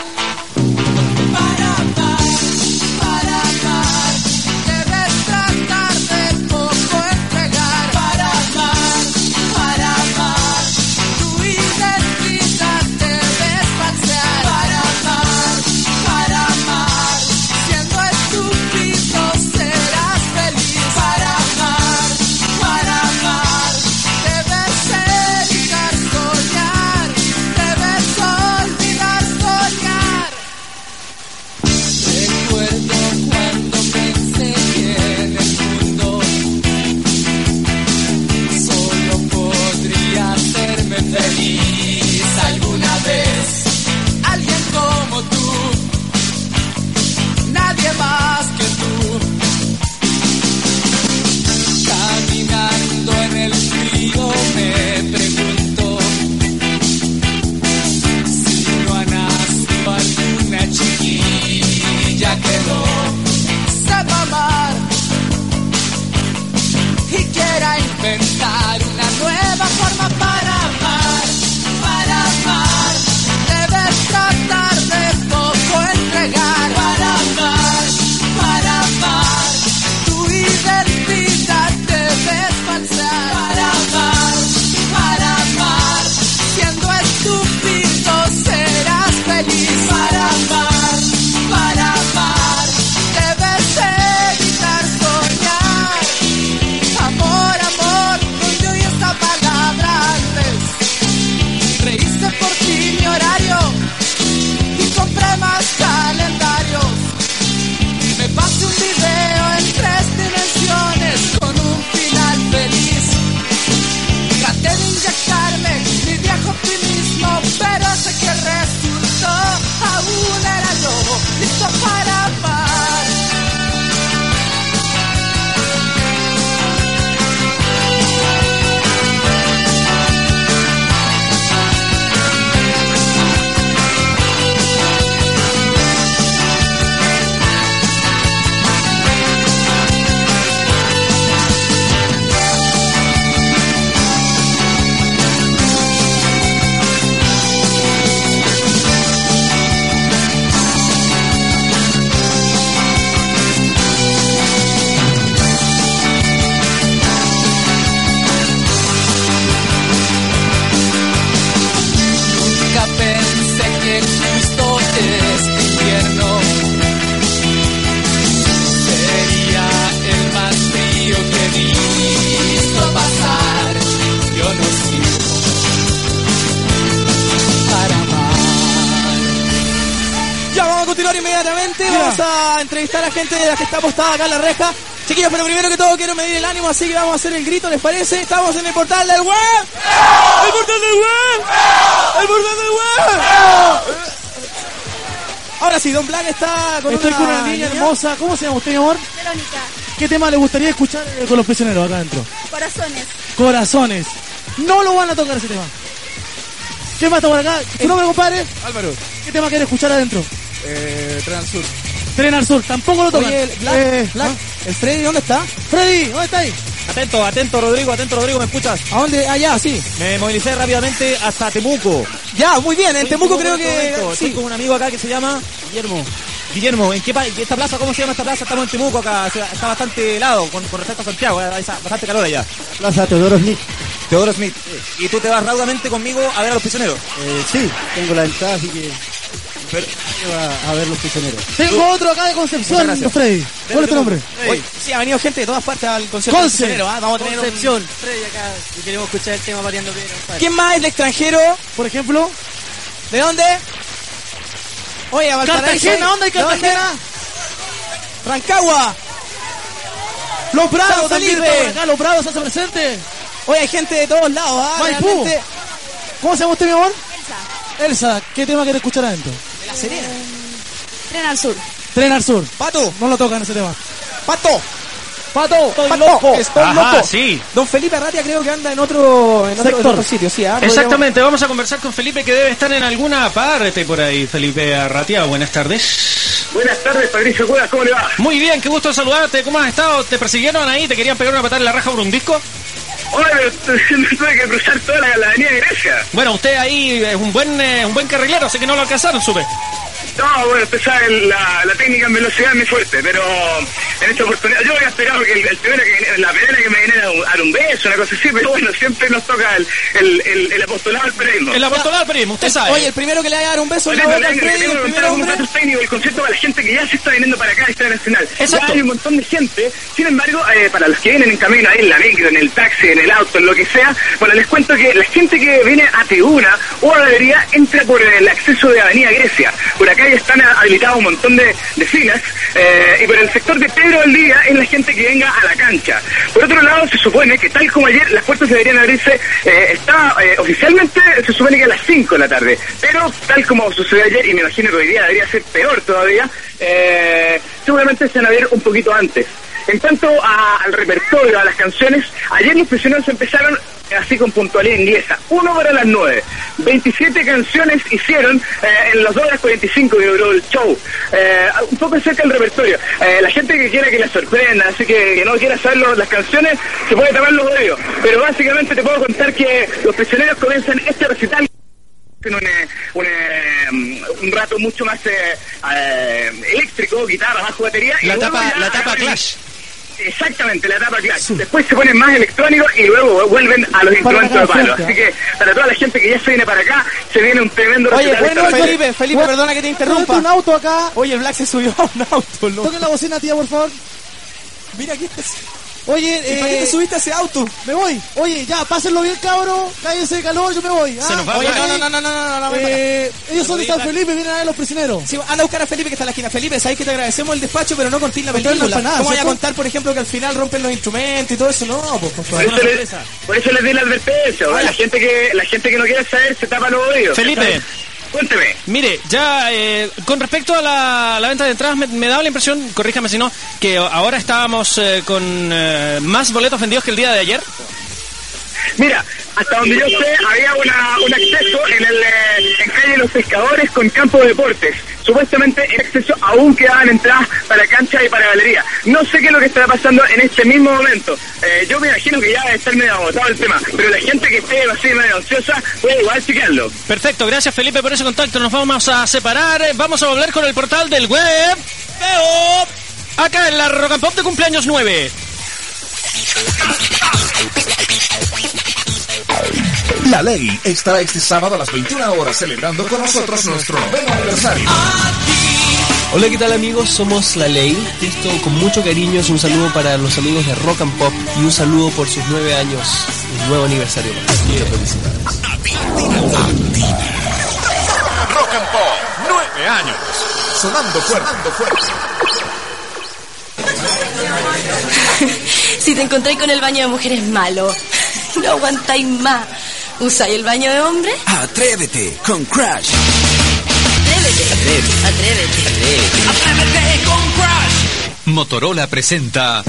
Así que vamos a hacer el grito, ¿les parece? Estamos en el portal del web. ¡El portal del web! ¡El portal del web! Ahora sí, Don Black está con
Estoy
una
con una niña hermosa. ¿Cómo se llama usted, mi amor?
Verónica,
¿Qué tema le gustaría escuchar eh, con los prisioneros acá adentro?
corazones.
Corazones. No lo van a tocar ese tema. ¿Qué más está por acá? ¿Tu nombre, compadre?
Álvaro.
¿Qué tema quiere escuchar adentro?
Eh, Transur.
Tren al Sur. Tampoco lo tocan.
Oye, Black,
Eh,
Black,
¿ah?
¿El Freddy dónde está?
Freddy, ¿dónde está ahí?
Atento, atento Rodrigo, atento Rodrigo, ¿me escuchas?
¿A dónde? Allá, sí.
Me movilicé rápidamente hasta Temuco.
Ya, muy bien, en
Estoy
Temuco creo que...
momento. Estoy
Sí.
con un amigo acá que se llama Guillermo. Guillermo, ¿en qué esta plaza, cómo se llama esta plaza? Estamos en Temuco acá, está bastante helado con, con respecto a Santiago, hay bastante calor allá.
Plaza Teodoro Smith.
Teodoro Smith, ¿y tú te vas raudamente conmigo a ver a los prisioneros?
Eh, sí, tengo la entrada, así que
Pero,
a, a ver los prisioneros.
Tengo otro acá de Concepción. Freddy. ¿Cuál es tu nombre?
Oye, sí, ha venido gente de todas partes al concierto
Conce.
Prisionero, ¿ah? Vamos a tener un-
Concepción, Freddy acá, y queremos escuchar el tema variando bien. compadre.
¿Quién más es de extranjero?
Por ejemplo,
¿De dónde? Oye, a Valparaíso.
Cartagena, ¿dónde hay
¿De dónde?
Cartagena?
Rancagua.
Los Bravos también están acá, los Bravos se hacen presentes.
Oye, hay gente de todos lados, ¿ah?
Maipú.
Realmente-
¿Cómo se llama usted, mi amor? Elsa. ¿Qué tema quiere escuchar adentro?
De la Serena.
Tren al sur.
Tren al sur.
Pato.
No lo tocan ese tema.
Pato.
Pato, estoy
Pato,
loco.
Estoy
Ajá,
loco.
sí.
Don Felipe Arratia creo que anda en otro, en otro, en
Sector.
otro sitio, sí. ¿ah?
Exactamente, vamos a conversar con Felipe que debe estar en alguna parte por ahí. Felipe Arratia, buenas tardes.
Buenas tardes, Patricio Cuevas, ¿cómo le va?
Muy bien, qué gusto saludarte. ¿Cómo has estado? ¿Te persiguieron ahí? ¿Te querían pegar una patada en la raja por un disco?
Oye, tuve que cruzar toda la, la avenida Grecia.
Bueno, usted ahí es un buen eh, un buen carrilero, así que no lo alcanzaron, supe.
No, bueno, usted sabe, la, la técnica en velocidad es muy fuerte, pero en esta oportunidad yo había esperado que el, el primero que, la primera que me viniera a un, un beso, una cosa así, pero bueno, siempre nos toca el, el, el, el apostolado al periodismo.
El apostolado al periodismo, usted sabe.
Oye, el primero que le vaya a dar un beso la
pero
boca al el
que
primer
contar un
hombre.
dato técnico, el concepto para la gente que ya se está viniendo para acá a Estadio Nacional.
Exacto.
Ya hay un montón de gente, sin embargo, eh, para los que vienen en camino ahí en la micro, en el taxi, en el auto, en lo que sea, bueno, les cuento que la gente que viene a Tribuna o a Galería entra por el acceso de Avenida Grecia. Por acá ya están habilitados un montón de, de eh, y por el sector de Pedro del Día es la gente que venga a la cancha. Por otro lado, se supone que tal como ayer las puertas deberían abrirse, eh, está eh, oficialmente se supone que a las 5 de la tarde, pero tal como sucedió ayer y me imagino que hoy día debería ser peor todavía, eh, seguramente se van a ver un poquito antes. En cuanto a- al repertorio, a las canciones, ayer los prisioneros empezaron así con puntualidad inglesa, uno para las nueve. 27 canciones hicieron eh, en las 2 horas 45 que duró el show. Eh, un poco cerca del repertorio. Eh, la gente que quiera que la sorprenda, así que, que no quiera saber las canciones, se puede tapar los oídos. Pero básicamente te puedo contar que los prisioneros comienzan este recital un, eh, un, eh, un rato mucho más eh, eh, eléctrico, guitarra, bajo batería. y
La etapa,
ya
la etapa
agarran-
Clash.
Exactamente, la etapa Clash. Después se ponen más electrónicos y luego vuelven a los instrumentos de palo. Así que para toda la gente que ya se viene para acá, se viene un tremendo
Oye, bueno. Felipe, Felipe,
Bueno,
perdona que te interrumpa.
un auto acá.
Oye, el Black se subió a un auto, loco.
Toque la bocina, tía, por favor.
Mira aquí.
Oye,
para qué te
eh,
subiste a ese auto?
Me voy. Oye, ya, pásenlo bien, cabro. Cállense de calor, yo me voy.
Se nos ah. va
oye,
eh,
no, no, no, no, no, no, no
eh, Ellos son de San Felipe, vienen a ver los prisioneros.
Sí, anda a buscar a Felipe que está en la esquina. Felipe, sabes que te agradecemos el despacho, pero no contéis la película.
No nada,
¿Cómo voy a contar, por ejemplo, que al final rompen los instrumentos y todo eso? No, pues por favor.
Por, por eso les di la advertencia. La gente, que, la gente que no quiere saber se tapa los oídos.
Felipe.
Cuénteme.
Mire, ya eh, con respecto a la, la venta de entradas, me, me daba la impresión, corríjame si no, que ahora estábamos eh, con eh, más boletos vendidos que el día de ayer.
Mira, hasta donde yo sé, había una, un acceso en el eh, en calle Los Pescadores con campo de deportes. Supuestamente el acceso aún quedaban entradas para cancha y para galería. No sé qué es lo que estará pasando en este mismo momento. Eh, yo me imagino que ya debe estar medio agotado el tema, pero la gente que esté así medio ansiosa puede igual chequearlo.
Perfecto, gracias Felipe por ese contacto. Nos vamos a separar. eh, Vamos a volver con el portal del web. Veo acá en la Rock Pop de cumpleaños 9.
La ley estará este sábado a las 21 horas celebrando con nosotros nuestro noveno aniversario.
Hola, ¿qué tal amigos? Somos La Ley. Esto con mucho cariño es un saludo para los amigos de Rock and Pop y un saludo por sus nueve años, el nuevo aniversario. Muchas felicidades.
Rock and Pop, nueve años. Sonando fuerte, sonando fuerte.
Si te encontráis con el baño de mujeres malo, no aguantáis más. ¿Usáis el baño de hombre?
Atrévete con Crash.
Atrévete. Atrévete.
Atrévete con Crash.
Motorola presenta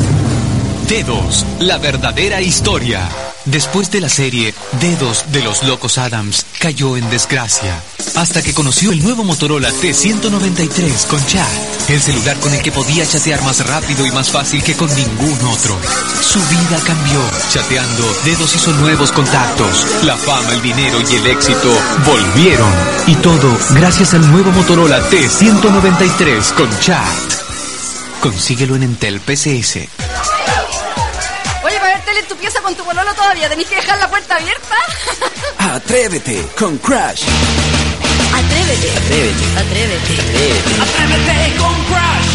Dedos, la verdadera historia. Después de la serie, Dedos de los Locos Adams cayó en desgracia. Hasta que conoció el nuevo Motorola T193 con chat. El celular con el que podía chatear más rápido y más fácil que con ningún otro. Su vida cambió. Chateando, Dedos hizo nuevos contactos. La fama, el dinero y el éxito volvieron. Y todo gracias al nuevo Motorola T193 con chat. Consíguelo en Entel PCS.
Tele en tu pieza con tu bololo todavía, ¿tenés que dejar la puerta abierta?
Atrévete con Crash.
Atrévete.
Atrévete.
Atrévete.
Atrévete con Crash.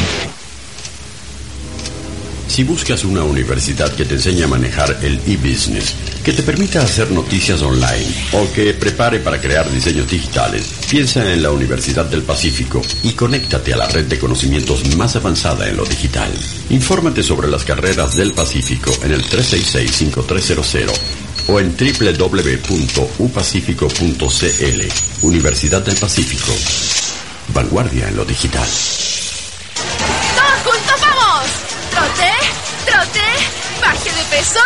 Si buscas una universidad que te enseñe a manejar el e-business, que te permita hacer noticias online o que prepare para crear diseños digitales, piensa en la Universidad del Pacífico y conéctate a la red de conocimientos más avanzada en lo digital. Infórmate sobre las carreras del Pacífico en el 366-5300 o en www.upacifico.cl. Universidad del Pacífico. Vanguardia en lo digital.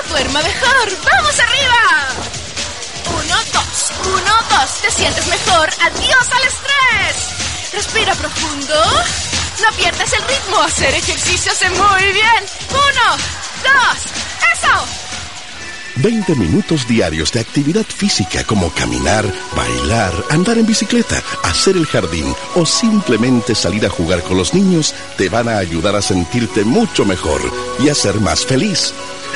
¡Duerma mejor! ¡Vamos arriba! Uno, dos. Uno, dos. ¿Te sientes mejor? ¡Adiós al estrés! Respira profundo. No pierdas el ritmo. Hacer ejercicio hace muy bien. Uno, dos. ¡Eso!
20 minutos diarios de actividad física como caminar, bailar, andar en bicicleta, hacer el jardín o simplemente salir a jugar con los niños te van a ayudar a sentirte mucho mejor y a ser más feliz.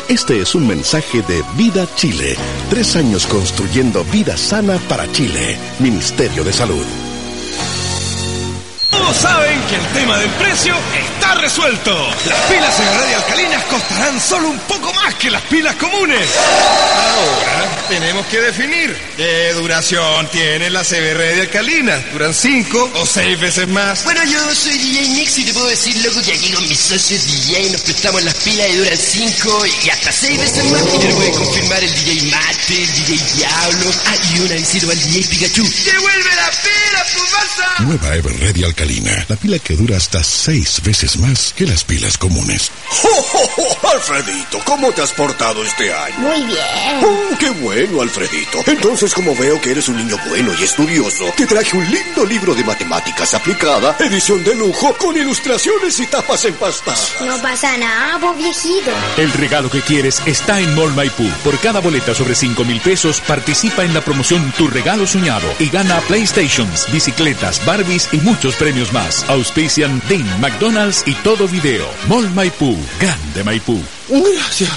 Este es un mensaje de Vida Chile. Tres años construyendo vida sana para Chile. Ministerio de Salud.
Todos saben que el tema del precio está resuelto. Las pilas CBR alcalinas costarán solo un poco más que las pilas comunes. Ahora tenemos que definir qué duración tiene la CBR de alcalina. ¿Duran cinco o seis veces más?
Bueno, yo soy DJ Nix y te puedo decir, loco, que aquí con mis socios DJ nos prestamos las pilas y duran 5 y hasta 6 veces más. Y te lo puede confirmar el DJ Mate, el DJ Diablo. Ah, y una visita al DJ Pikachu. ¡Devuelve la pila, tu
Nueva Everready Alcalina. La pila que dura hasta seis veces más que las pilas comunes.
¡Oh, oh, oh! Alfredito, ¿cómo te has portado este año?
Muy bien.
Oh, qué bueno, Alfredito. Entonces, como veo que eres un niño bueno y estudioso, te traje un lindo libro de matemáticas aplicada, edición de lujo, con ilustraciones y tapas empastadas.
No pasa nada, vos viejito.
El regalo que quieres está en Mall Maipú. Por cada boleta sobre 5 mil pesos, participa en la promoción Tu Regalo Soñado y gana PlayStations, bicicletas, Barbies y muchos premios más. Auspician Dean, McDonald's y todo video. Mall Maipú, grande Maipú.
Gracias.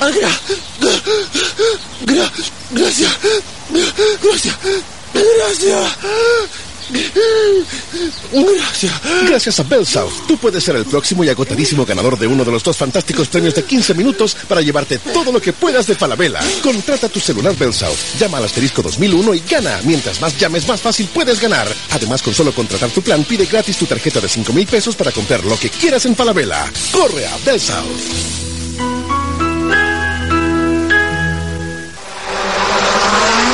Gra- gra- gracias. Gracias. Gracias. Gracias.
Gracias a Bell South, tú puedes ser el próximo y agotadísimo ganador de uno de los dos fantásticos premios de 15 minutos para llevarte todo lo que puedas de Falabella. Contrata tu celular Bell South, llama al asterisco 2001 y gana. Mientras más llames, más fácil puedes ganar. Además, con solo contratar tu plan, pide gratis tu tarjeta de 5 mil pesos para comprar lo que quieras en Falabella. Corre a Bell South.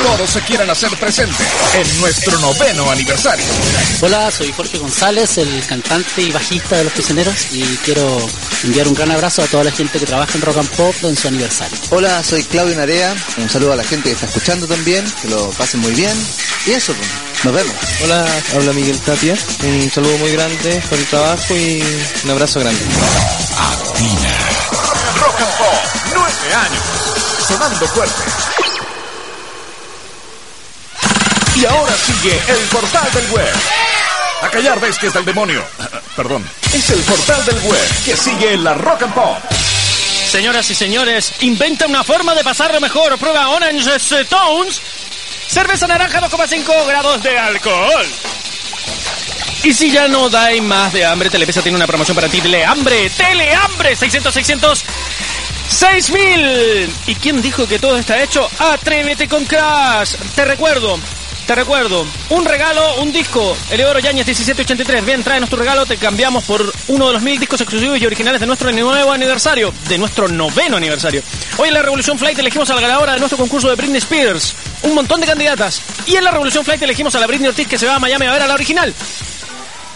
Todos se quieren hacer presentes en nuestro noveno aniversario.
Hola, soy Jorge González, el cantante y bajista de Los Prisioneros y quiero enviar un gran abrazo a toda la gente que trabaja en Rock and Pop en su aniversario.
Hola, soy Claudio Narea. Un saludo a la gente que está escuchando también. Que lo pasen muy bien. Y eso, pues, nos vemos.
Hola, habla Miguel Tapia. Un saludo muy grande por el trabajo y un abrazo grande.
Rock and Pop, nueve años, sonando fuerte. Y ahora sigue el portal del web. A callar bestias del demonio. Perdón. Es el portal del web que sigue la Rock and Pop.
Señoras y señores, inventa una forma de pasarlo mejor. Prueba Orange Stones. Cerveza naranja 2,5 grados de alcohol. Y si ya no dais más de hambre, Telepesa tiene una promoción para ti. Telehambre, Telehambre, 600, 600, 6000. ¿Y quién dijo que todo está hecho? Atrévete con Crash. Te recuerdo, te recuerdo, un regalo, un disco, Eleodoro Yañez 1783. Bien, tráenos tu regalo, te cambiamos por uno de los mil discos exclusivos y originales de nuestro nuevo aniversario, de nuestro noveno aniversario. Hoy en la Revolución Flight elegimos a la ganadora de nuestro concurso de Britney Spears. Un montón de candidatas. Y en la Revolución Flight elegimos a la Britney Ortiz que se va a Miami a ver a la original.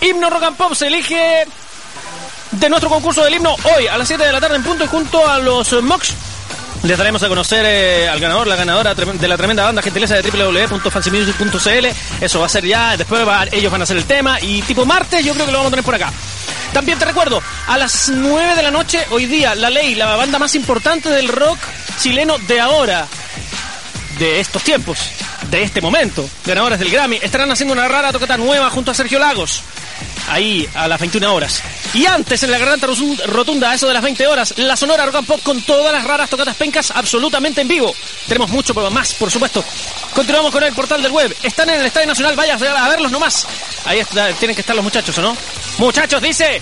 Himno Rock and Pop se elige de nuestro concurso del himno hoy a las 7 de la tarde en punto junto a los Mox. Les daremos a conocer eh, al ganador, la ganadora de la tremenda banda gentileza de www.fancymusic.cl. Eso va a ser ya, después va- ellos van a hacer el tema y tipo martes yo creo que lo vamos a tener por acá. También te recuerdo, a las 9 de la noche, hoy día, La Ley, la banda más importante del rock chileno de ahora, de estos tiempos, de este momento, ganadores del Grammy, estarán haciendo una rara tocata nueva junto a Sergio Lagos. Ahí a las 21 horas. Y antes, en la garganta rotunda, a eso de las 20 horas, la Sonora Rock and Pop con todas las raras tocatas pencas absolutamente en vivo. Tenemos mucho más, por supuesto. Continuamos con el portal del web. Están en el Estadio Nacional, vaya a verlos nomás. Ahí tienen que estar los muchachos, ¿o no? Muchachos, dice.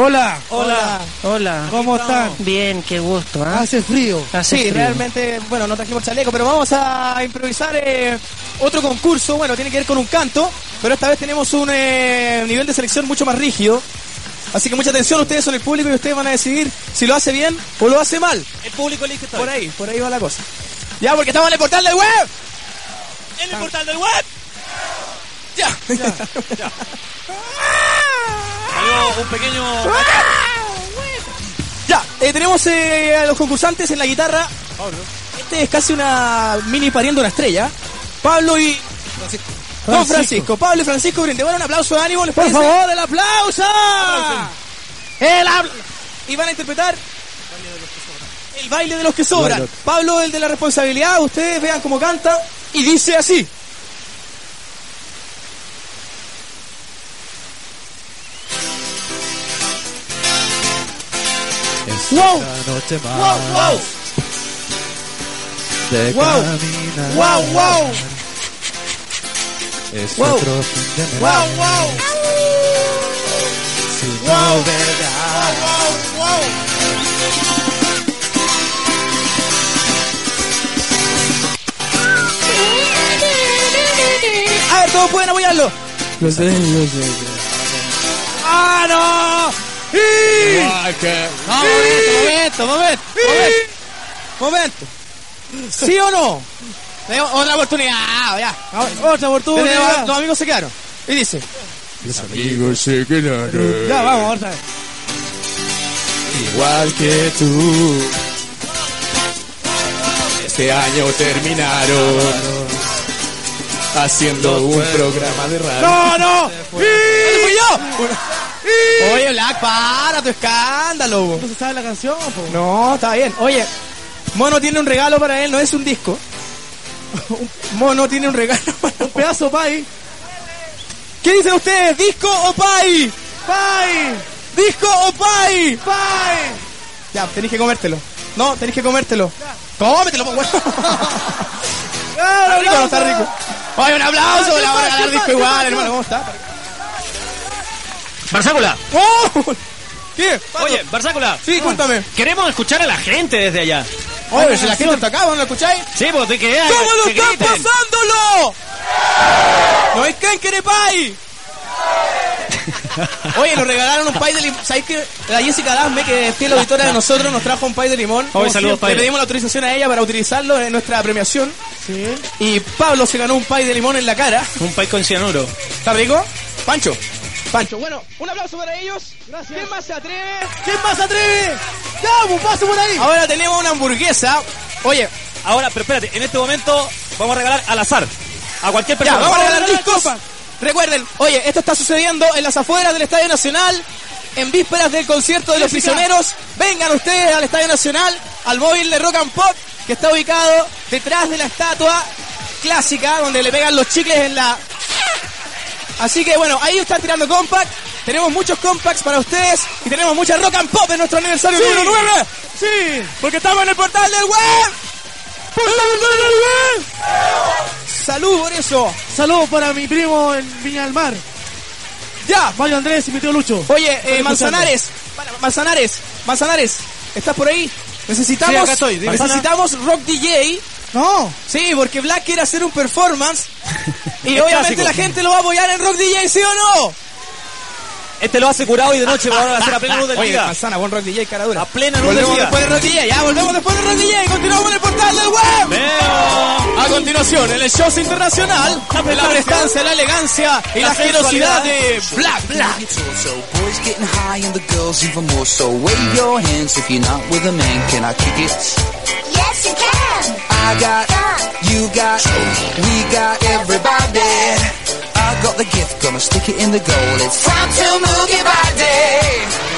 Hola.
Hola. Hola.
¿Cómo están?
Bien, qué gusto. ¿ah?
Hace frío.
Hace
sí,
frío.
realmente, bueno, no trajimos chaleco, pero vamos a improvisar eh, otro concurso. Bueno, tiene que ver con un canto, pero esta vez tenemos un eh, nivel de selección mucho más rígido. Así que mucha atención, ustedes son el público y ustedes van a decidir si lo hace bien o lo hace mal.
El público elige esta
Por ahí, por ahí va la cosa. Ya, porque estamos en el portal del web.
En el portal del web.
Ya.
Un pequeño.
Ya, eh, tenemos eh, a los concursantes en la guitarra. Este es casi una mini pariendo una estrella. Pablo y. Don Francisco. Pablo y Francisco brindemos un aplauso de ánimo. ¿les
Por
parece?
favor, el aplauso.
El habla. Y van a interpretar el baile de los que sobran. Pablo, el de la responsabilidad, ustedes vean cómo canta y dice así. Wow.
noche más
Wow, wow.
de
Wow.
caminar.
Wow, wow.
Es
Wow.
otro fin de
Wow,
verano.
wow.
Si
Wow.
no verás.
Wow, wow. A ver, todos pueden apoyarlo.
Lo sé, lo sé.
¡Ah, no!
No, momento, momento, momento.
Momento. ¿Sí o no? Tenemos otra oportunidad, ya.
Otra oportunidad.
Tenemos- Los amigos se quedaron. Y dice.
Los amigos se quedaron.
Ya, vamos, otra vez.
Igual que tú. Este año terminaron haciendo un programa de radio.
¡No, no! ¡¿Dónde fui yo? Oye, Black, para tu escándalo.
¿No se sabe la canción? po?
No, está bien. Oye, Mono tiene un regalo para él, no es un disco. Mono tiene un regalo para
Un pedazo, pay.
¿Qué dicen ustedes? ¿Disco o pay?
¡Pay!
¿Disco o pay?
¡Pay!
Ya, tenéis que comértelo. No, tenéis que comértelo. Cómetelo, pues, weón. Está rico, no está rico. Oye, un aplauso,
¿Qué
le vamos a
pasa?
regalar
¿Qué
disco igual,
¿Qué
hermano. ¿Cómo está?
Barzácula.
¡Oh! ¿Qué?
Oye, Barzácula.
Sí, cuéntame.
Queremos escuchar a la gente desde allá.
Oye, si la gente está acá, ¿no lo escucháis?
Sí, pues de que
¿Cómo lo
que
están pasándolo? ¿No es que en pay? Oye, nos regalaron un pay de limón. ¿Sabéis que la Jessica Dasme, que es fiel auditora de nosotros, nos trajo un pay de limón?
Oye, saludos, Pay.
Le pedimos la autorización a ella para utilizarlo en nuestra premiación.
Sí.
Y Pablo se ganó un pay de limón en la cara.
Un país con cianuro.
¿Está rico? Pancho. Pancho. Bueno, un aplauso para ellos.
Gracias.
¿Quién más se atreve?
¿Quién más se atreve? ¡Ya, un paso por ahí!
Ahora tenemos una hamburguesa. Oye,
Ahora, pero espérate, en este momento vamos a regalar al azar. A cualquier
Ya,
persona.
vamos a regalar discos. Recuerden, oye, esto está sucediendo en las afueras del Estadio Nacional, en vísperas del concierto de los prisioneros. Vengan ustedes al Estadio Nacional, al móvil de Rock and Pop, que está ubicado detrás de la estatua clásica, donde le pegan los chicles en la... Así que bueno, ahí están tirando compact. Tenemos muchos compacts para ustedes y tenemos mucha rock and pop en nuestro aniversario
Sí.
número 9.
Sí.
Porque estamos en el portal del web. Salud por eso.
Saludos para mi primo en Viña del Mar.
Ya.
Mario Andrés y mi tío Lucho.
Oye, eh, Manzanares, Manzanares, Manzanares, ¿estás por ahí? Necesitamos,
Sí, acá estoy, dime.
necesitamos rock DJ.
No.
Sí, porque Black quiere hacer un performance y obviamente
clásico.
la gente lo va a apoyar en rock DJ, ¿sí o no?
Este lo hace curado y de noche va a hacer a plena luz del
Oye,
día.
Manzana, buen rock DJ, cara dura.
A plena luz del
Volvemos
día.
después de rock DJ, ya, volvemos después de rock DJ, continuamos en el portal del web.
Veo.
A continuación, en el show internacional, de la prestancia, la elegancia y la,
La
generosidad de. Black Black.
So boys getting high and the girls even more so wave your hands if you're not with a man can I kick it
Yes, you can.
I got you got we got everybody I got the gift gonna stick it in the goal. It's time to move your body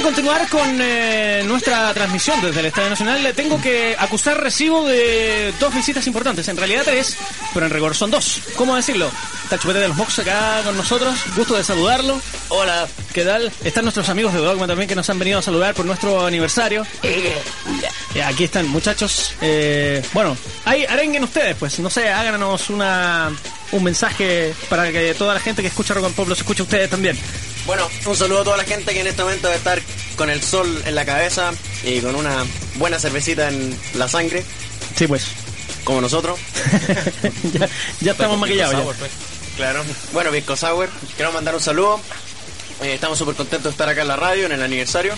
De continuar con eh, nuestra transmisión desde el Estadio Nacional, le tengo que acusar recibo de dos visitas importantes. En realidad tres, pero en rigor son dos. ¿Cómo decirlo? Está Chupete de los Mox acá con nosotros. Gusto de saludarlo. Hola, ¿qué tal? Están nuestros amigos de Dogma también que nos han venido a saludar por nuestro aniversario. Eh, aquí están, muchachos. Eh, bueno, ahí arenguen ustedes, pues. No sé, háganos una, un mensaje para que toda la gente que escucha Rock and Pop los escuche ustedes también.
Bueno, un saludo a toda la gente que en este momento debe estar con el sol en la cabeza y con una buena cervecita en la sangre.
Sí, pues.
Como nosotros.
ya, ya estamos maquillados. ya.
pues. Claro. Bueno, Pisco Sour, quiero mandar un saludo. Eh, estamos súper contentos de estar acá en la radio, en el aniversario.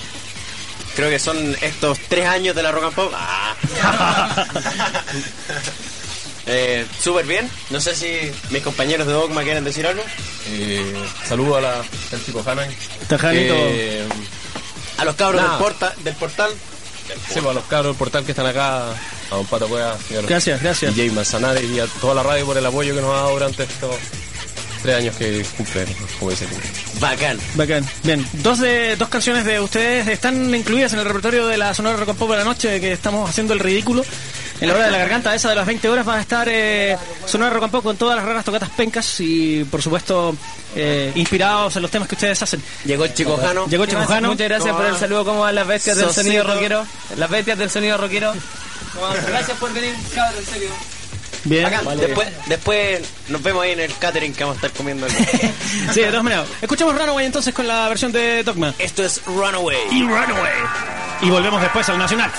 Creo que son estos tres años de la Rock and Pop. Ah. eh, súper bien. No sé si mis compañeros de Dogma quieren decir algo.
Eh, saludo a la al chico Hanan.
Tajanito.
Eh,
A los cabros del, porta, del portal.
sí, pues, a los cabros del portal que están acá, a Don Pato Cueva, señor
Gracias, gracias.
DJ Manzanares y a toda la radio por el apoyo que nos ha dado durante estos tres años que cumple, como dice.
Bacán.
Bacán. Bien, dos de dos canciones de ustedes están incluidas en el repertorio de la Sonora Rock and Pop de la noche que estamos haciendo el ridículo. En la hora de la garganta, esa de las 20 horas, va a estar eh, Sonora Rock and Pop con todas las raras tocatas pencas y, por supuesto, eh, inspirados en los temas que ustedes hacen.
Llegó el Chico Jano.
Llegó el Chico Jano.
Muchas gracias por el saludo. ¿Cómo van las bestias del sonido rockero? Las bestias del sonido rockero. ¿Cómo van? Gracias por venir, cabrón, en serio.
Bien.
Después, después nos vemos ahí en el catering que vamos a estar comiendo.
Sí, de todas maneras. Escuchamos Runaway entonces con la versión de Dogma.
Esto es Runaway.
Y Runaway. Y volvemos después al Nacional.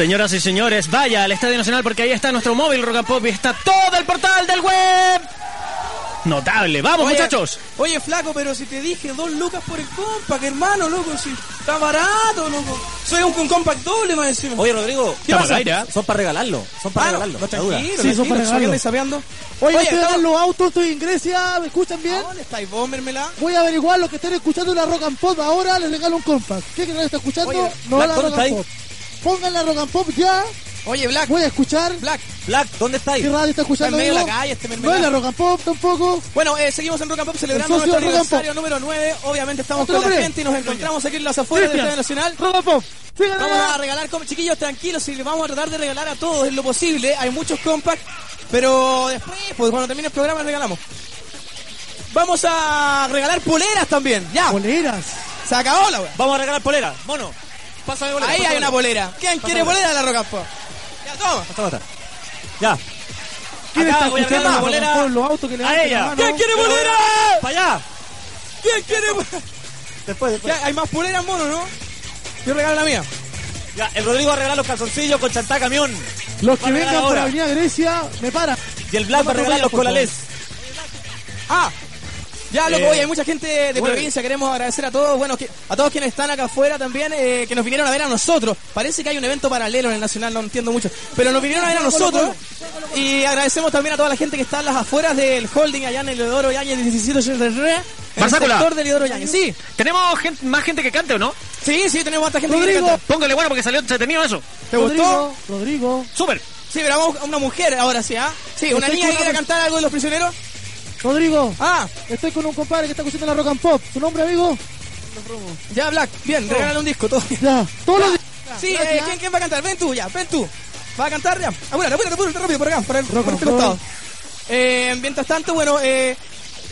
Señoras y señores, vaya al Estadio Nacional porque ahí está nuestro móvil Rock and Pop y está todo el portal del web. Notable, vamos
Oye,
muchachos.
Oye, flaco, pero si te dije dos lucas por el compact, hermano, loco, si está barato, loco. Soy un, un compact doble más encima.
Oye, Rodrigo,
¿qué pasa?
son para regalarlo. Son para
Ah,
regalarlo.
no,
duda.
tranquilo,
Sí, son para
tranquilo,
regalarlo. Oye,
Oye,
estoy en los autos, estoy en Grecia, ¿me escuchan bien?
¿Dónde estáis vos, mermelada?
Voy a averiguar lo que están escuchando en la Rock and Pop. Ahora les regalo un compact. ¿Qué que no está escuchando?
Oye,
no
Black,
la
¿dónde
Rock and Pop. Pongan la Rock and Pop ya.
Oye, Black.
Voy a escuchar.
Black.
Black, ¿dónde está ahí? ¿Qué radio está escuchando?
Está en medio de la calle este
No
mermelada.
es la Rock and Pop tampoco.
Bueno, eh, seguimos en Rock and Pop celebrando nuestro aniversario número 9. Obviamente estamos con la gente y nos encontramos aquí en las afueras del
Cristian.
Estadio Nacional.
Rock and Pop. Síganme
Vamos a regalar, chiquillos, tranquilos, y vamos a tratar de regalar a todos en lo posible. Hay muchos compacts, pero después, pues cuando termine el programa, regalamos. Vamos a regalar poleras también, ya.
Poleras.
Se acabó la wea.
Vamos a regalar polera. Mono. Pásame bolera.
Ahí hay una
bolera.
polera. ¿Quién
Pásame
quiere
bolera.
polera de la Pop? Ya, toma.
Hasta ahora. Ya. ¿Quién
Acá
está escuchando la
bolera
en los autos que le
a ella. ¿Quién quiere bolera?
¡Para allá!
¿Quién quiere
Después, después.
Ya, Hay más poleras, mono, ¿no? Yo regalo la mía.
Ya, el Rodrigo va a regalar los calzoncillos con chantá camión. Los que vengan por. Avenida Grecia, me paran. Y el Black va a regalar los colales.
Ah, Ya, loco,
Eh,
oye, hay mucha gente de
bueno.
provincia. Queremos agradecer a todos, bueno, que, a todos quienes están acá afuera también, eh, que nos vinieron a ver a nosotros. Parece que hay un evento paralelo en el Nacional, no entiendo mucho. Pero nos vinieron a ver a nosotros. Y agradecemos también a toda la gente que está en las afueras del holding allá en el Leodoro Yañez 1783. En el sector del Leodoro Yañez. Sí.
¿Tenemos gente- más gente que cante o no?
Sí, sí, tenemos harta gente que
Rodrigo,
canta.
póngale bueno porque salió entretenido eso.
¿Te gustó?
Rodrigo.
Súper.
Sí, pero vamos a una mujer ahora sí, ¿ah? Sí, una
Estoy
niña que
una-
cantar algo de los prisioneros.
Rodrigo.
Ah.
Estoy con un compadre que está escuchando la rock and pop. ¿Tu nombre, amigo?
Ya, Black, bien,
Oh.
regálale un disco, todo.
Ya, todos los
Sí, eh, ¿quién, ¿quién va a cantar? Ven tú, ya, ven tú. ¿Va a cantar ya? Apúrate, apúrate, apúrate rápido por acá, por, el, por este costado. Eh, mientras tanto, bueno, eh,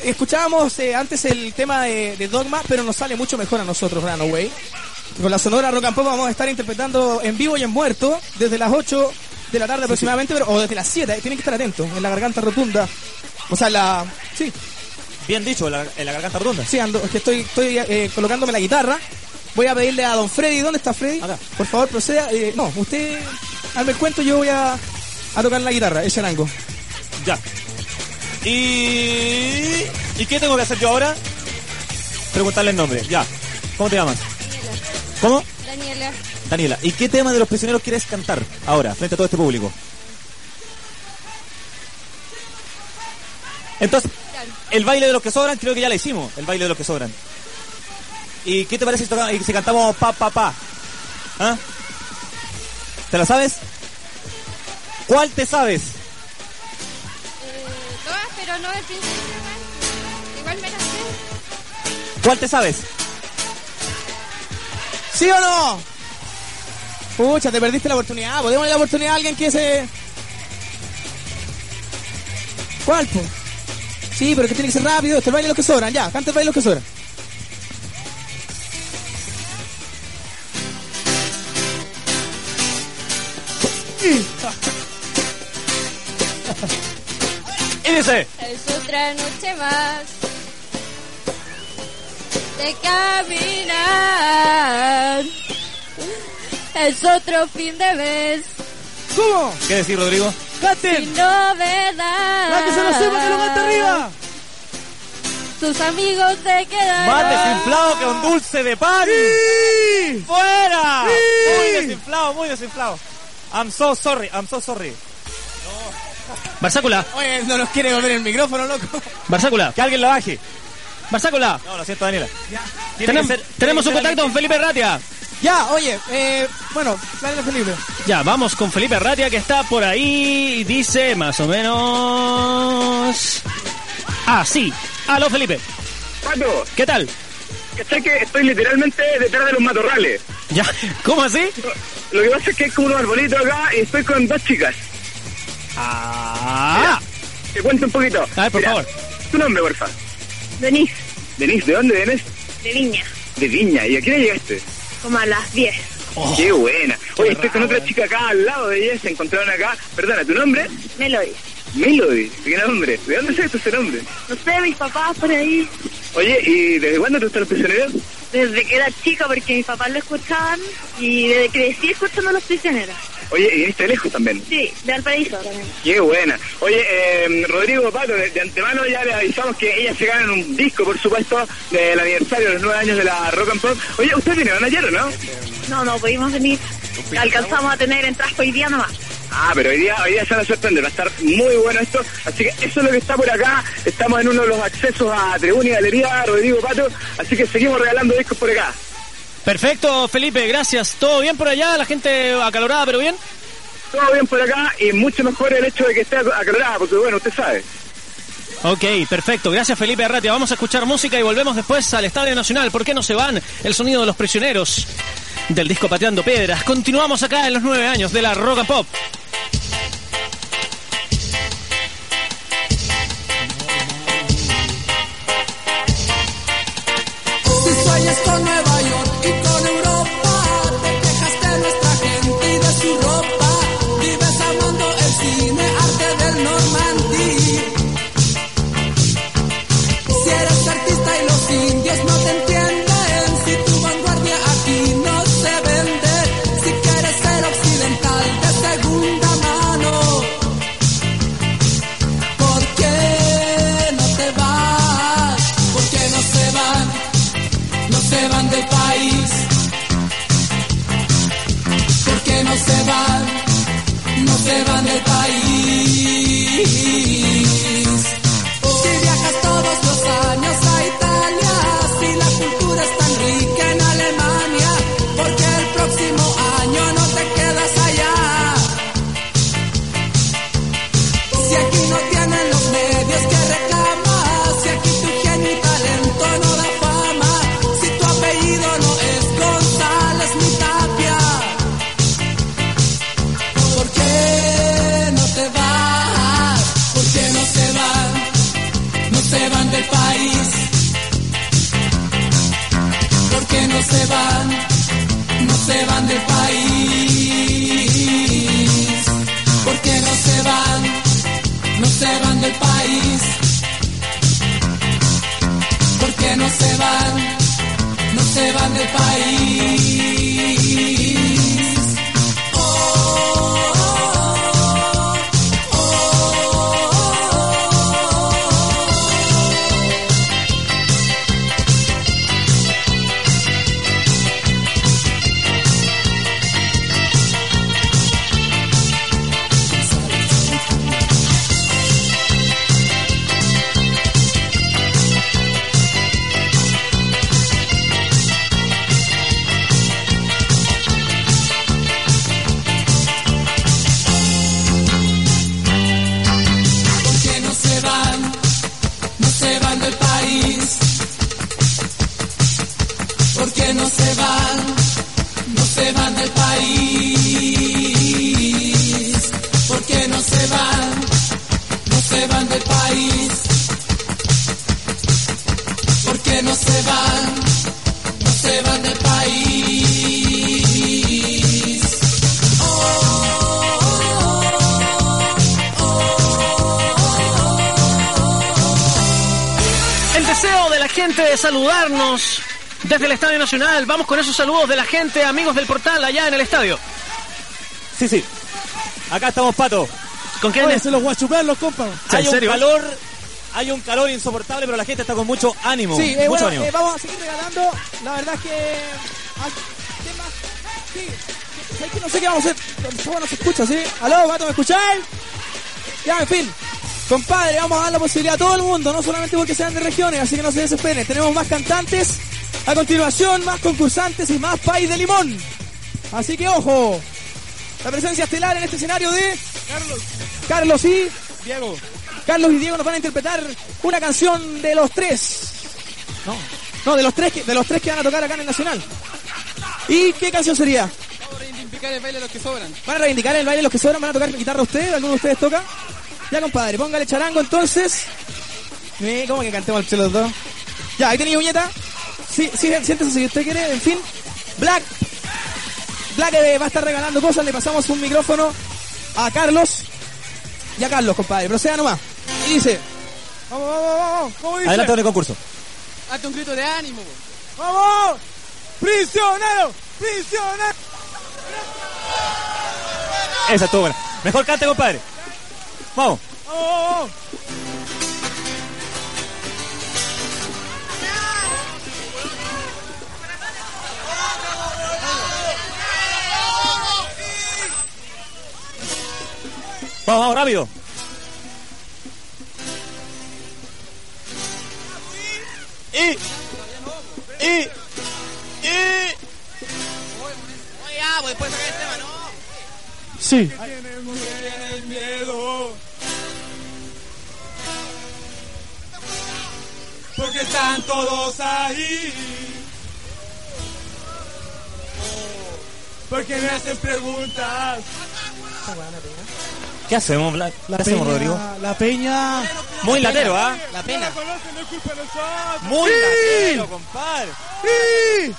escuchábamos eh, antes el tema de, de Dogma, pero nos sale mucho mejor a nosotros, Runaway. Con la sonora Rock and Pop vamos a estar interpretando en vivo y en muerto desde las 8 de la tarde aproximadamente, pero, o desde las 7, eh, tienen que estar atentos, en la garganta rotunda. O sea, la... Sí.
Bien dicho, en la, en la garganta rotunda.
Sí, ando, es que estoy, estoy eh, colocándome la guitarra. Voy a pedirle a don Freddy, ¿dónde está Freddy? Por favor, proceda. eh, no, usted hazme el cuento, yo voy a, a tocar la guitarra, el charango.
Ya. ¿Y... ¿Y qué tengo que hacer yo ahora? Preguntarle el nombre. Ya. ¿Cómo te llamas? ¿Cómo?
Daniela.
Daniela. ¿Y qué tema de los prisioneros quieres cantar ahora, frente a todo este público? Entonces, el baile de los que sobran, creo que ya lo hicimos, el baile de los que sobran. ¿Y qué te parece si, cantamos pa, pa, pa? ¿Ah? ¿Te la sabes? ¿Cuál te sabes?
Todas, pero no el principio. ¿no? Igual me las sé.
¿Cuál te sabes?
¿Sí o no? Pucha, te perdiste la oportunidad. Podemos darle la oportunidad a alguien que se... ¿Cuál, po? Sí, pero que tiene que ser rápido. Este el baile de los que sobran. Ya, canta el baile de los que sobran.
Y dice...
Es otra noche más de caminar. Es otro fin de mes
¿Cómo?
¿Qué decir, Rodrigo?
¡Canten!
novedad.
¡La que se lo sepa que lo canta arriba!
Tus amigos se quedan.
Más desinflado que un dulce de pan. ¡Fuera! Muy desinflado, muy desinflado. I'm so sorry, I'm so sorry.
Barzácula,
Oye, no nos quiere volver el micrófono, loco.
Barzácula,
Que alguien la baje.
Barzácula.
No, lo siento, Daniela.
Tenemos,
que ser-
tenemos un contacto con Felipe Ratia.
Ya, oye, eh, bueno, dale Felipe.
Ya, vamos con Felipe Ratia que está por ahí y dice más o menos... Ah, sí. Aló, Felipe.
Pato,
¿Qué tal?
¿cachai que estoy literalmente detrás de los matorrales?
Ya, ¿cómo así?
Lo que pasa es que hay como unos arbolitos acá y estoy con dos chicas.
Ah.
Te cuento un poquito.
A ver, por
Mira,
favor.
Tu nombre, porfa.
Denise,
Denise, ¿de dónde vienes?
de Viña,
De Viña. ¿Y a hora llegaste?
Como a las 10.
qué buena. Oye, estoy con otra chica acá al lado de ella, se encontraron acá. Perdona, ¿tu nombre?
Melody.
Melody. ¿Qué nombre? ¿De dónde sabes tu ese nombre?
No sé, mis papás por ahí.
Oye, ¿y desde cuándo te gustan los prisioneros?
Desde que era chica, porque mis papás lo escuchaban y desde que crecí escuchando a los prisioneros.
Oye, y viniste lejos también.
Sí, de Valparaíso también.
Qué buena. Oye, eh, Rodrigo Pato, de, de antemano ya le avisamos que ellas se ganan un disco, por supuesto, del aniversario de los nueve años de la Rock and Pop. Oye, ¿usted viene ayer o no?
No, no pudimos venir. Alcanzamos a tener entradas hoy día nomás.
Ah, pero hoy día, hoy día se van a sorprender, va a estar muy bueno esto. Así que eso es lo que está por acá. Estamos en uno de los accesos a Tribuna y Galería, Rodrigo Pato. Así que seguimos regalando discos por acá.
Perfecto, Felipe, gracias. ¿Todo bien por allá? ¿La gente acalorada, pero bien?
Todo bien por acá y mucho mejor el hecho de que esté aclarada, porque bueno, usted sabe.
Ok, perfecto. Gracias, Felipe Arratia. Vamos a escuchar música y volvemos después al Estadio Nacional. ¿Por qué no se van? El sonido de los prisioneros del disco Pateando Piedras. Continuamos acá en los nueve años de la Rock and Pop.
Del
país. ¿Por qué no se van? No se van del país.
Saludarnos desde el Estadio Nacional. Vamos con esos saludos de la gente, amigos del portal, allá en el estadio.
Sí, sí. Acá estamos, Pato.
¿Con quién
Oye,
es?
se los chupar los compas.
Hay un
serio?
calor, hay un calor insoportable, pero la gente está con mucho ánimo.
Sí, eh,
mucho
bueno,
ánimo.
eh, vamos a seguir regalando. La verdad es que. ay, ¿qué más? Sí, ¿sabes que no sé qué vamos a hacer? ¿Cómo no se escucha, sí? ¿Aló, vato, me escucháis? Ya, en fin. Compadre, vamos a dar la posibilidad a todo el mundo, no solamente porque sean de regiones, así que no se desesperen. Tenemos más cantantes, a continuación más concursantes y más país de limón. Así que ojo, la presencia estelar en este escenario de Carlos, Carlos y Diego. Carlos y Diego nos van a interpretar una canción de los tres. No, no, de los tres que, de los tres que van a tocar acá en el Nacional. ¿Y qué canción sería?
reivindicar el baile de los que sobran.
¿Van a reivindicar el baile los que sobran? ¿Van a tocar guitarra ustedes? ¿Alguno de ustedes toca? Ya, compadre, póngale charango entonces. ¿Cómo que cantemos el los dos? Ya, ahí tenía uñeta. Sí, sí, siéntese si usted quiere. En fin, Black. Black eh, va a estar regalando cosas. Le pasamos un micrófono a Carlos. Y a Carlos, compadre. Proceda nomás. Y dice... Vamos, vamos, vamos. ¿Cómo dice?
Adelante con el concurso.
Hazte un grito de ánimo.
¡Vamos! ¡Prisionero! ¡Prisionero!
Esa estuvo buena. Mejor cante, compadre. Vamos.
¡Vamos, vamos, vamos!
Rápido. Y, y, y,
Oye, ya, pues después sacar el tema, ¿no?
Sí.
Porque están todos ahí. Porque me hacen preguntas.
¿Qué hacemos, Black?
La
¿Qué hacemos,
peña,
Rodrigo?
La peña.
Muy latero, ¿ah?
La pena.
Muy
Sí.
latero, compadre.
¡Sí!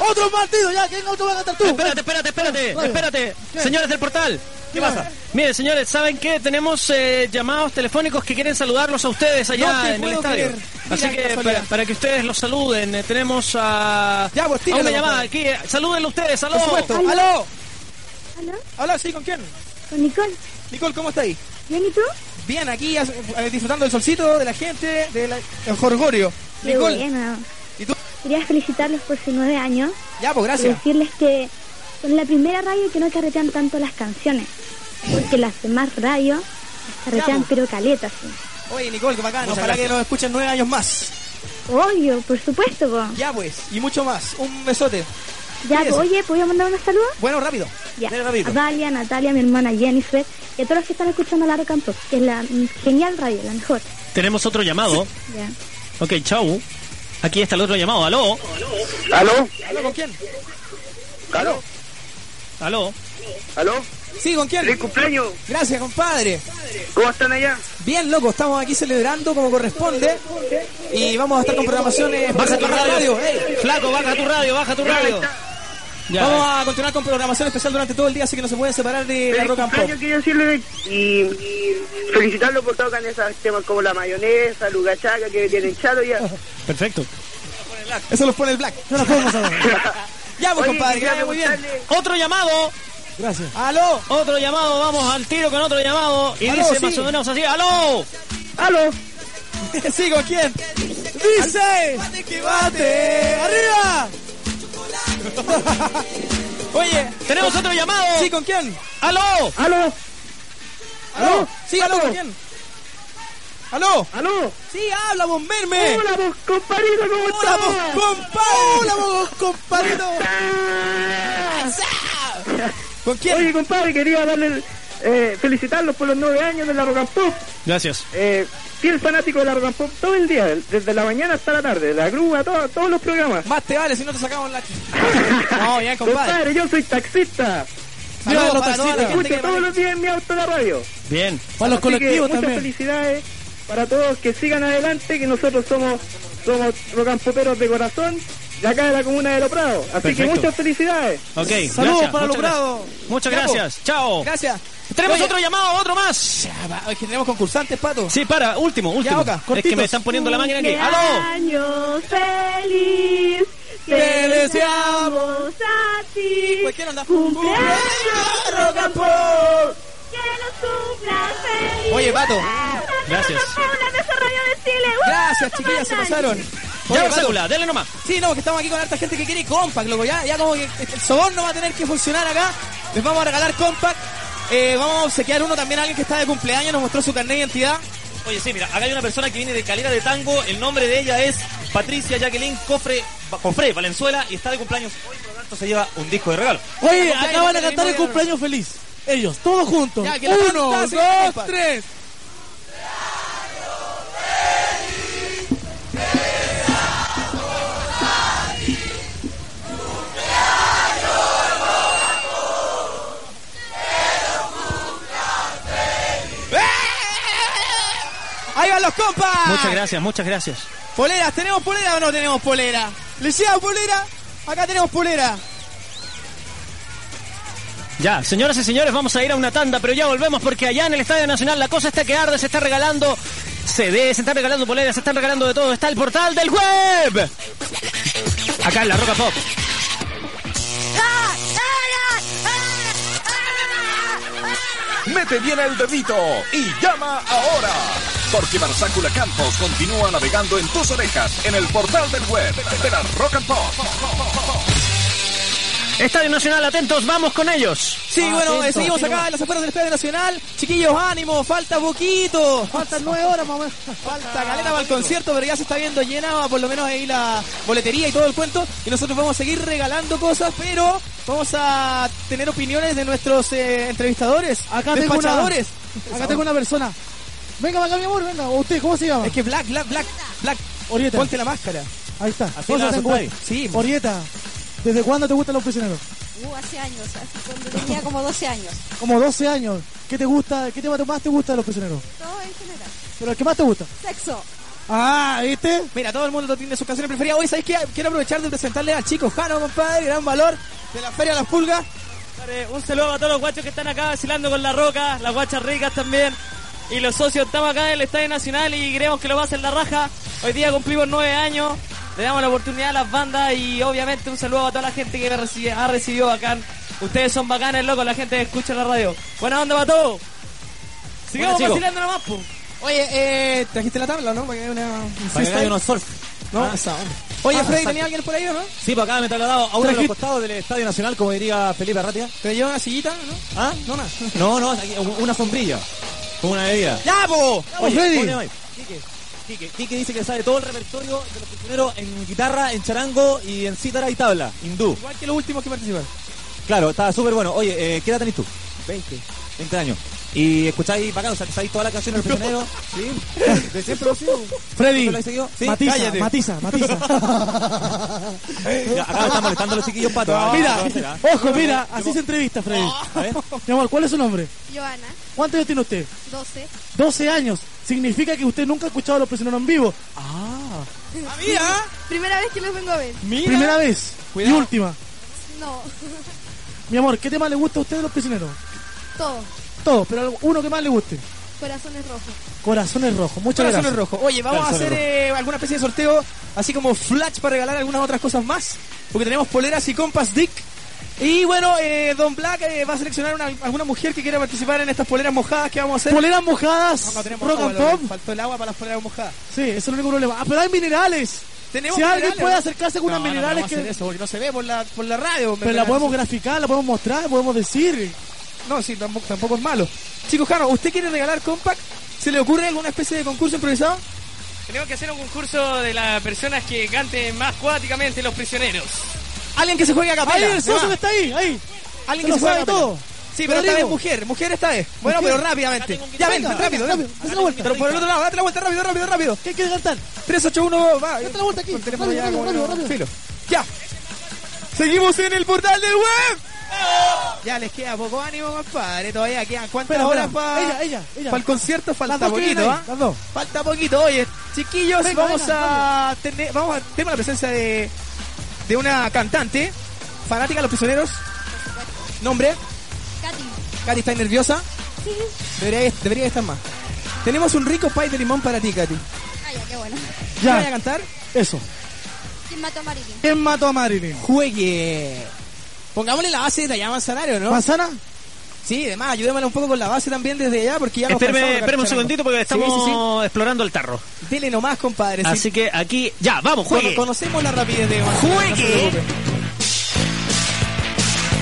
¡Otro partido! Ya, ¿quién otro va a cantar tú?
Espérate, espérate, espérate,
Vale.
espérate.
¿Qué?
Señores del portal.
¿Qué pasa?
Miren, señores, ¿saben qué? Tenemos eh, llamados telefónicos que quieren saludarlos a ustedes allá
No
en el estadio. Así
qué
que para, para que ustedes los saluden, eh, tenemos a,
Ya, pues,
a
tíralo,
una llamada aquí. Salúdenlo ustedes, aló.
Por supuesto.
¿Aló?
¡Aló!
¿Aló?
¿Aló? ¿Sí? ¿Con quién?
Con Nicole.
Nicole, ¿cómo está ahí?
¿Bien y tú?
Bien, aquí eh, disfrutando del solcito, de la gente, del jorgorio.
Qué
Nicole,
bueno.
¿y tú?
Quería felicitarlos por sus nueve años.
Ya, pues
Y
gracias.
decirles que son la primera radio que no carretean tanto las canciones. Porque las demás radios las carretean
Ya, po.
pero caletas. sí.
Oye, Nicole, qué bacán.
Muchas
Ojalá que nos escuchen nueve años más.
Obvio, por supuesto, po.
Ya, pues. Y mucho más. Un besote.
Ya, oye, ¿podría mandar unos saludos?
Bueno, rápido.
Ya.
Rápido.
A Dalia, Natalia, mi hermana Jennifer y a todos los que están escuchando la Campo, que es la genial radio, la mejor.
Tenemos otro llamado.
Ya.
Ok, chau. Aquí está el otro llamado, aló.
¿Aló? ¿Aló con quién? ¿Aló?
Aló.
¿Aló?
Sí, ¿con quién?
¡Feliz cumpleaños!
Gracias, compadre.
¿Cómo están allá?
Bien, loco, estamos aquí celebrando como corresponde. Y vamos a estar con programaciones.
Baja tu
especiales
radio.
Ey.
Flaco, baja tu radio, baja tu radio. Ya.
Vamos a continuar con programación especial durante todo el día, así que no se puede separar de la
Feliz
rock and pop.
quiero decirle y, y felicitarlo por tocar esos temas como la mayonesa, lugachaca que tienen chato ya.
Perfecto.
Eso los pone el black.
No nos podemos hablar.
Ya, pues,
Oye,
compadre, que vaya muy bien.
Otro llamado.
Gracias.
¡Aló!
Otro llamado, vamos al tiro con otro llamado. Y
Aló,
dice
sí.
más o menos así, ¡aló!
¡Aló!
¿con quién? Dice. ¡Bate que bate! ¡Arriba! Oye,
Tenemos otro llamado.
Sí, ¿con quién?
¡Aló!
¡Aló!
¿Aló? Sí, aló, ¿con quién? ¿Aló?
¿Aló?
Sí, habla, vos, Merme.
Hola, vos, compadrito, ¿cómo
Hola,
estás?
vos, compadre. Hola, vos, compadrito. ¿Con quién?
Oye, compadre, quería darle, eh, felicitarlos por los nueve años de la Rock and Pop.
Gracias.
Eh, fiel fanático de la Rock and Pop todo el día, desde la mañana hasta la tarde, de la grúa, todo- todos los programas.
Más te vale si no te sacamos la... No, bien, compadre.
Compadre, yo soy taxista.
Saludos
los
para toda la
taxistas.
gente que
Escucho todos los días en mi auto la radio.
Bien.
Para los
Así que
colectivos
muchas
también.
felicidades para todos que sigan adelante, que nosotros somos somos rocampoperos de corazón de acá de la comuna de Los Prados. Así que muchas felicidades.
Ok,
Saludos
gracias,
para
muchas gracias. Muchas
Ya,
gracias. Chao.
Gracias.
Tenemos
Oye,
otro llamado, otro más.
Ya, va, es que tenemos concursantes, pato.
Sí, para, último, último.
Oka,
es que
cortitos.
me están poniendo la máquina aquí. ¡Aló!
Años feliz.
Te deseamos
a ti.
Pues.
Cumpleaños,
Rock and Pop.
que cumplas feliz.
Oye, pato.
Gracias.
Una de esa radio de Chile. ¡Uh!
Gracias, chiquillas, se pasaron.
Ya,
Pato.
cédula, dale nomás.
Sí, no, que estamos aquí con harta gente que quiere compact, loco. Ya, ya como que el soborno va a tener que funcionar acá. Les vamos a regalar compact. Eh, vamos a obsequiar uno también a alguien que está de cumpleaños, nos mostró su carnet de identidad.
Oye, sí, mira, acá hay una persona que viene de Calera de Tango. El nombre de ella es Patricia Jacqueline Cofre, Cofre Valenzuela y está de cumpleaños hoy, por lo tanto se lleva un disco de regalo.
Oye, acaban de cantar el cumpleaños feliz. Ellos, todos juntos.
Ya, que la
Uno, dos, tres.
Los compas!
Muchas gracias, muchas gracias.
Poleras, ¿tenemos polera o no tenemos polera? ¿Le decía polera? Acá tenemos polera.
Ya, señoras y señores, vamos a ir a una tanda, pero ya volvemos porque allá en el Estadio Nacional la cosa está que arde, se está regalando CD, se están regalando poleras, se están regalando de todo. Está el portal del web. Acá en la Roca Pop.
Mete bien el dedito y llama ahora. Porque Barzácula Campos continúa navegando en tus orejas en el portal del web de la Rock and Pop.
Estadio Nacional, atentos, vamos con ellos.
Sí, bueno, eh, seguimos acá en las afueras del Estadio Nacional. Chiquillos, ánimo, falta poquito.
Faltan nueve horas, mamá.
Falta calera para el concierto, pero ya se está viendo llena, por lo menos ahí la boletería y todo el cuento. Y nosotros vamos a seguir regalando cosas, pero vamos a tener opiniones de nuestros eh, entrevistadores,
Acá tengo una,
despachadores.
acá tengo una persona. Venga, venga, mi amor, venga. ¿O ¿Usted cómo se llama?
Es que Black, Black, Black, Black.
Orieta.
Ponte la máscara.
Ahí está.
Así la
tengo-.
Sí.
Orieta, ¿desde cuándo te gustan los prisioneros?
Uh, hace años, así cuando tenía como 12 años.
Como 12 años. ¿Qué te gusta? ¿Qué tema más te gusta de los prisioneros?
Todo en general.
¿Pero el que más te gusta?
Sexo.
Ah, ¿viste?
Mira, todo el mundo tiene sus canciones preferidas. Hoy, ¿sabéis qué? Quiero aprovechar de presentarle al chico Jano, compadre, gran valor de la Feria de las Pulgas.
Un saludo a todos los guachos que están acá vacilando con la roca, las guachas ricas también. Y los socios estamos acá en el Estadio Nacional y creemos que lo va a hacer la raja. Hoy día cumplimos nueve años. Le damos la oportunidad a las bandas y obviamente un saludo a toda la gente que me recibe- ha recibido bacán. Ustedes son bacanes, locos, la gente que escucha la radio. Buena onda para todos. Sigamos
Bueno,
vacilando nomás, po.
Oye, eh, trajiste la tabla, ¿no? Para que haya una, un
Para que
freestyle.
haya unos surf.
No,
Ah.
Oye,
Ah,
Freddy,
exacto.
¿tenía alguien por ahí o no?
Sí, pues acá me he trasladado a uno de los costados del Estadio Nacional, como diría Felipe Arratia.
¿Te lleva una sillita, no?
¿Ah?
No, nada.
No, no, una sombrilla. Con una bebida.
¡Ya, po!
Oye,
Freddy.
Quique, Quique, Quique dice que sabe todo el repertorio de los prisioneros en guitarra, en charango y en cítara y tabla, hindú.
Igual que los últimos que participaron.
Claro, está súper bueno. Oye, eh, ¿qué edad tenés tú?
20.
20 años. Y escucháis bacán, o sea, sabéis todas las canciones del prisionero. Sí, de siempre lo sigo.
Freddy.
Sí,
matiza,
cállate.
matiza, matiza.
Ya, acá me están molestando los chiquillos pato. Ah,
mira,
no,
ojo, mira, así se entrevista, Freddy.
A ver.
Mi amor, ¿cuál es su nombre?
Joana,
¿Cuántos años tiene usted?
12.
12 años. Significa que usted nunca ha escuchado a los prisioneros en vivo.
Ah.
mira. Primera vez que los vengo a ver.
Primera vez y última.
No,
Mi amor, ¿qué tema le gusta a usted de los prisioneros?
Todo.
Todo, pero uno que más le guste.
Corazones rojos.
Corazones rojos. Muchas
Corazones
gracias.
rojos. Oye, vamos a hacer eh, alguna especie de sorteo, así como flash para regalar algunas otras cosas más, porque tenemos poleras y compas Dick. Y bueno, eh, Don Black eh, va a seleccionar una- alguna mujer que quiera participar en estas poleras mojadas que vamos a hacer.
Poleras mojadas,
No, no tenemos
rock
agua,
and pop.
Faltó el agua para las poleras mojadas.
Sí, eso es el único problema. Ah, pero hay minerales.
Tenemos
si alguien puede acercarse con
No,
unas
no,
minerales
no
que...
podemos hacer eso, porque no se ve por la, por la radio.
Pero la podemos graficar, la podemos mostrar, podemos decir.
No, sí, tampoco, tampoco es malo. Chicos, Jano, ¿usted quiere regalar compact? ¿Se le ocurre alguna especie de concurso improvisado?
Tenemos que hacer un concurso de las personas que canten más cuáticamente los prisioneros.
Alguien que se juegue a capela.
Ahí el socio que está ahí, ahí.
Alguien
Se
que se capela.
todo.
Sí, pero esta vez mujer, mujer esta vez. Bueno,
Mujer.
pero rápidamente. Ya ven,
Venga,
rápido, rápido.
Date la vuelta.
Pero por el otro lado, date la vuelta, rápido, rápido, rápido.
¿Qué quieres cantar?
381, va.
Date la vuelta aquí.
Con el teléfono
Rápido,
ya
rápido,
como-
rápido, rápido.
Filo. Ya. Seguimos en el portal del web. Ya les queda poco ánimo, compadre. Todavía quedan cuántas horas para
Ella, ella, ella.
el concierto. Falta
Las
poquito,
ahí,
¿ah?
las dos.
Falta poquito. Oye, chiquillos,
Venga,
vamos
venga,
a tener, vamos a tenemos la presencia de de una cantante fanática de los prisioneros. Nombre.
Katy.
Katy, ¿estás nerviosa?
Sí.
Debería, debería estar más. Tenemos un rico pie de limón para ti, Katy.
Ah, ya, qué bueno.
¿Qué
Ya.
vaya a cantar?
Eso.
¿Quién mató a Marilyn?
¿Quién mató a Marilyn?
Juegue. Pongámosle la base de allá Manzanario, ¿no?
¿Manzana?
Sí, además, ayudémosle un poco con la base también desde allá, porque ya nos
Espérame, un segundito porque estamos
Sí, sí,
explorando el tarro.
Dele nomás, compadre. sí.
Así que aquí, ya, vamos,
Cono-
juegue.
Conocemos la rapidez de Manzanario,
Juegue.
no se.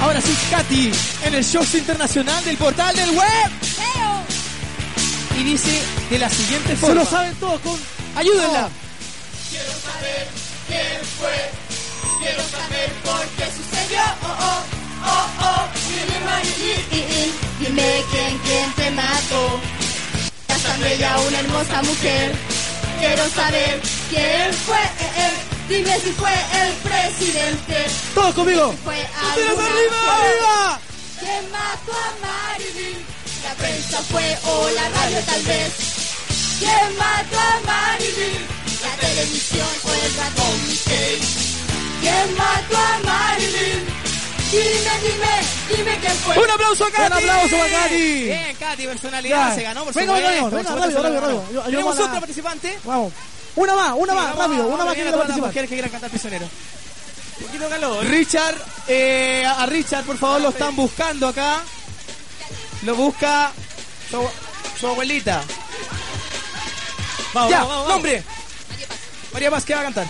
Ahora sí, Katy, en el show internacional del portal del web. Y dice de la siguiente
Se
forma.
lo saben todos con...
Ayúdenla.
Quiero saber quién fue. Quiero saber por qué sucedió. Oh, oh, oh, oh. Dime, Marilyn.
Dime quién, quién te mató.
Es tan bella una hermosa mujer. Quiero saber quién fue. Dime si fue el presidente.
Todos conmigo.
Fue
¡Ustedes
alguna
arriba, arriba!
que mató a Marilyn. La prensa fue o la radio tal vez. ¿Quién mató a Marilyn? La televisión o el ratón Mickey. ¿Quién mató a Marilyn? Dime, dime, dime quién fue.
Un aplauso a Katy.
Un aplauso para Katy.
Bien, Katy, personalidad
Ya.
se ganó por
Venga, venga,
supuesto,
venga,
supuesto
rápido, rápido, rápido. Yo-
Tenemos
a
otra participante.
Vamos. Una más, una
Sí,
más,
vamos,
rápido.
vamos,
Una más que quiera participar.
mujeres que quieran cantar prisionero. Un poquito calor. Richard, eh, a Richard, por favor, lo están buscando acá. Lo busca su, su abuelita.
Vamos,
ya,
vamos, vamos.
nombre. María Paz, ¿qué va a cantar?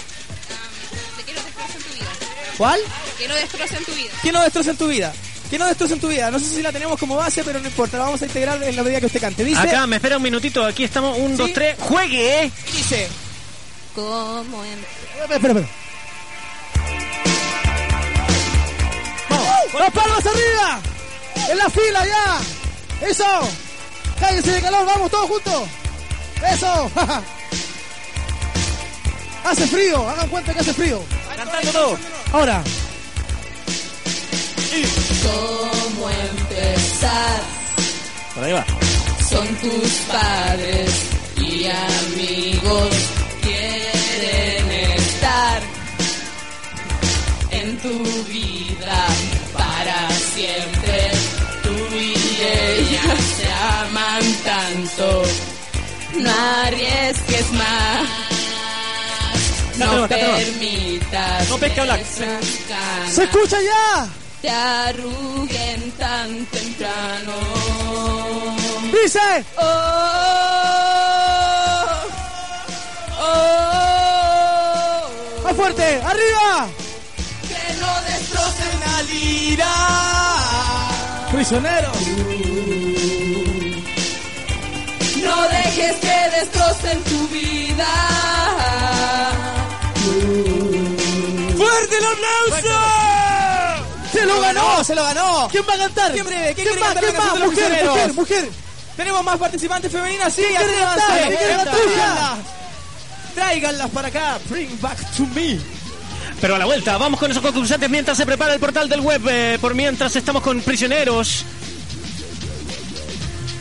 Te quiero destrozar en tu vida.
¿Cuál?
Que no destroza en tu vida.
¿Qué no destroza en tu vida? ¿Qué no destroza en tu vida? No sé si la tenemos como base, pero no importa. La vamos a integrar en la medida que usted cante. Dice.
Acá, me espera un minutito. Aquí estamos. Un, dos, tres. ¡Juegue!
Dice.
Como en...
Espera, espera, espera. ¡Vamos! ¡Las palmas arriba! ¡En la fila ya! ¡Eso! ¡Cállense de calor! ¡Vamos todos juntos! ¡Eso! hace frío, hagan cuenta que hace frío.
Cantando todo.
Ahora,
¿Cómo empezar?
Por ahí va.
Son tus padres y amigos quieren estar en tu vida para siempre. Tú y ella se aman tanto. No arriesgues más. No permitas
No
que esas
¡se escucha ya!
te arruguen tan temprano.
¡Dice!
Oh, oh,
¡Más fuerte! ¡Arriba!
que no destrocen la lira.
¡Prisioneros!
¡Se lo ganó! ¡Se lo ganó!
¿Quién va a cantar?
¿Quién breve? ¿Quién
¿Quién más? ¿Quién más? Mujer, mujer, mujer.
Tenemos más participantes femeninas, sí,
¿Quién
atrévanse. Tráiganlas para acá, bring back to me.
Pero a la vuelta, vamos con esos concursantes mientras se prepara el portal del web. eh, por mientras estamos con prisioneros.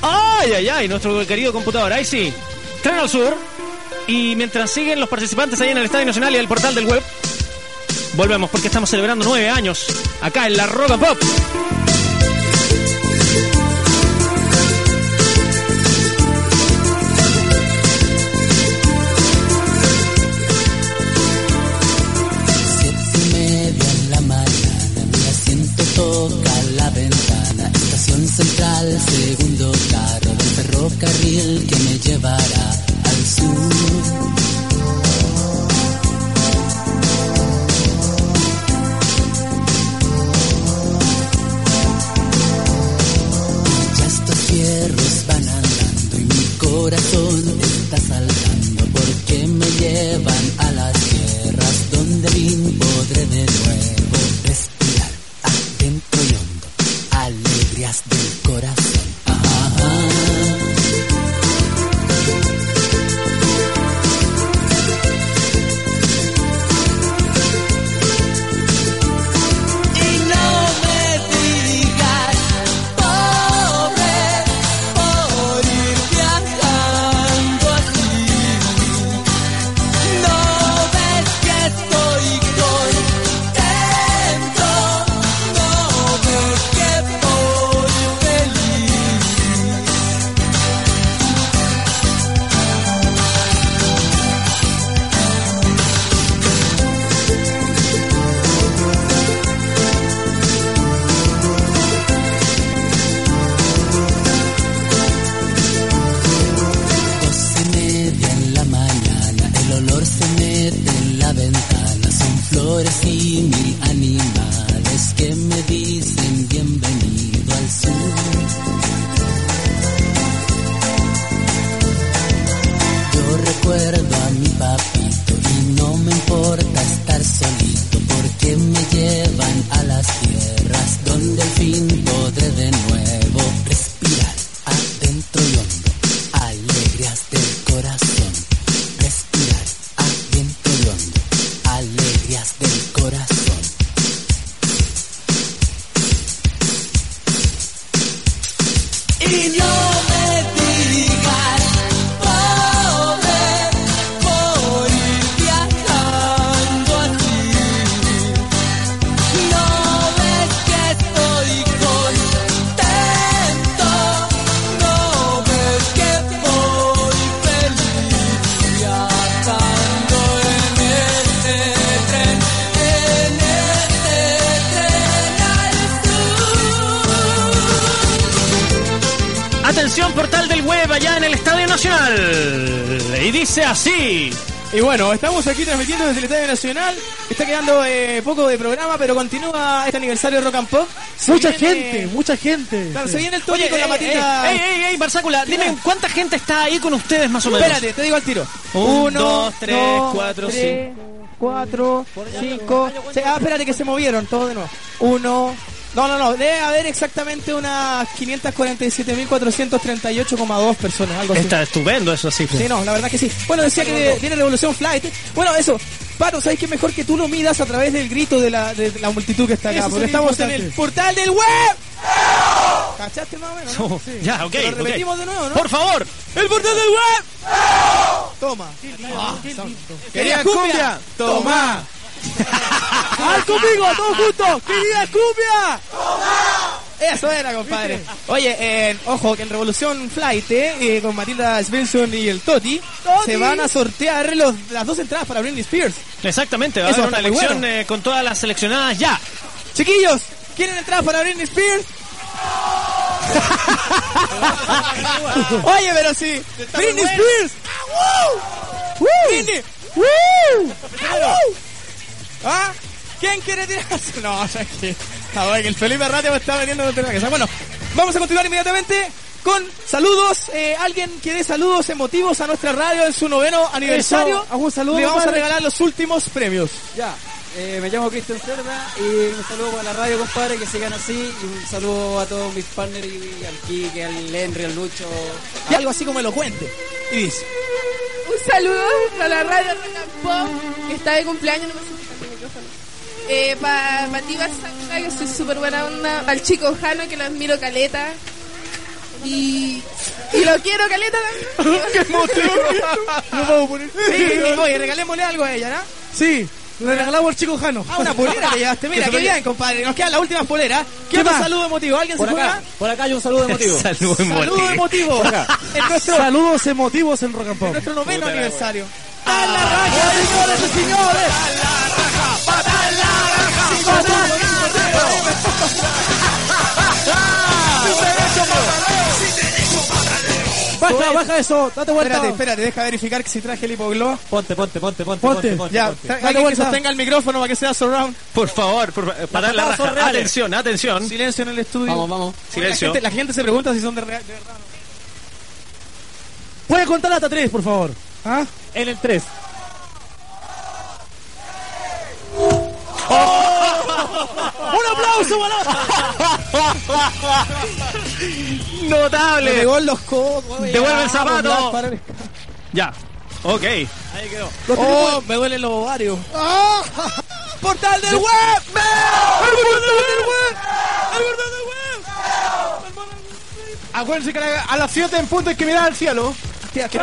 ¡Ay, ay, ay! Nuestro querido computador. Ahí sí. Tren al sur. Y mientras siguen los participantes ahí en el Estadio Nacional y el portal del web, volvemos porque estamos celebrando nueve años acá en la Rock and Pop.
Siete y media en la mañana, mi asiento toca la ventana. Estación central, segundo carro del ferrocarril que me llevará al sur. Está saltando porque me llevan a las tierras donde fin podré de nuevo
bueno, estamos aquí transmitiendo desde el Estadio Nacional. Está quedando eh, poco de programa, pero continúa este aniversario de Rock and Pop. Se
Mucha
viene-
gente, mucha gente.
Claro, se viene el con la
ey,
matita.
ey, ey, ey, Barzácula, dime cuánta gente está ahí con ustedes más o menos.
Espérate, te digo al tiro.
Un, dos, tres, cuatro,
tres, cuatro, cinco, seis. Ah, espérate que se movieron, todo de nuevo. Uno. No, no, no, debe haber exactamente unas 547.438,2 personas, algo así.
Está estupendo eso sí.
Sí, no, la verdad que sí. Bueno, decía que viene Revolución Flight. Bueno, eso. Pato, ¿sabes qué mejor que tú lo midas a través del grito de la, de la multitud que está acá?
Eso
Porque estamos en el portal del web. ¿Cachaste más o menos? no? Sí.
Ya, ok.
Lo repetimos de nuevo, ¿no?
Por favor.
¡El portal del web! Toma.
Quería cumbia, toma. ¡Al conmigo, todos juntos! ¡Querida cumbia!
Eso era, compadre. Oye, eh, ojo, que en Revolución Flight, eh, eh, con Matilda Svensson y el Toti, se van a sortear los, las dos entradas para Britney Spears.
Exactamente, va a
Eso
haber una elección
bueno.
eh, con todas las seleccionadas ya.
Chiquillos, ¿quieren entradas para Britney Spears? Oye, pero sí. Britney Spears. ¡Woo! Britney. ¡Woo! ¡Woo! ¿Ah? ¿Quién quiere tirarse? No, o sea que... El Felipe Radio me está metiendo contra la cabeza. Bueno, vamos a continuar inmediatamente con saludos. Eh, alguien que dé saludos emotivos a nuestra radio en su noveno aniversario.
Eso, ¿algún saludo,
Le vamos a regalar los últimos premios.
Ya.
Eh, me llamo Cristian Cerda y un saludo para la radio, compadre, que sigan así. Y un saludo a todos mis partners, y al Kike, al Henry, al Lucho.
Y algo así como elocuente. Y dice.
Un saludo a la radio Rock and Pop, que está de cumpleaños, no me. Eh, para Matías Sanga, que soy súper buena onda. Al chico Jano, que lo admiro caleta. Y, y lo quiero caleta también.
¡Qué motivo! No puedo poner.
Sí, oye, regalémosle algo a ella, ¿no?
Sí, le regalamos al chico Jano.
Ah, una polera que llevaste. Mira,
Que
qué bien, compadre. Nos quedan las últimas poleras. ¿Qué
¿Qué
otro saludo emotivo? ¿Alguien
Por
se
acá,
juega?
por acá hay un saludo emotivo.
Saludo
Saludo emotivo.
Por acá.
En nuestro,
Saludos emotivos en Rock and Pop.
nuestro noveno
la
aniversario. ¡A la raja, señores y señores!
Baja, baja eso, date vuelta.
Espérate, espérate, deja verificar que si traje el hipogloss.
Ponte, ponte, ponte, ponte,
Ponte,
ponte, ponte,
ya,
ponte.
date
Alguien que
vuelta.
sostenga el micrófono para que sea surround.
Por favor, por para la raja.
reales.
Atención, atención.
Silencio en el estudio.
Vamos, vamos.
Silencio.
La gente, la gente se pregunta si son de, real- de verdad.
Puede contar hasta tres, por favor. ¿Ah?
En el 3.
¡Un aplauso para
Notable.
pegó en los codos.
Devuelve el
Ah,
zapato.
Black, para el-
Ya. Ok.
Ahí quedó.
Oh, me duelen los ovarios.
¡Ah!
¡Portal del web! ¡El portal del web! ¡El portal del web!
Acuérdense que a las 7 en punto hay que mirar al cielo.
Tía, ¿qué?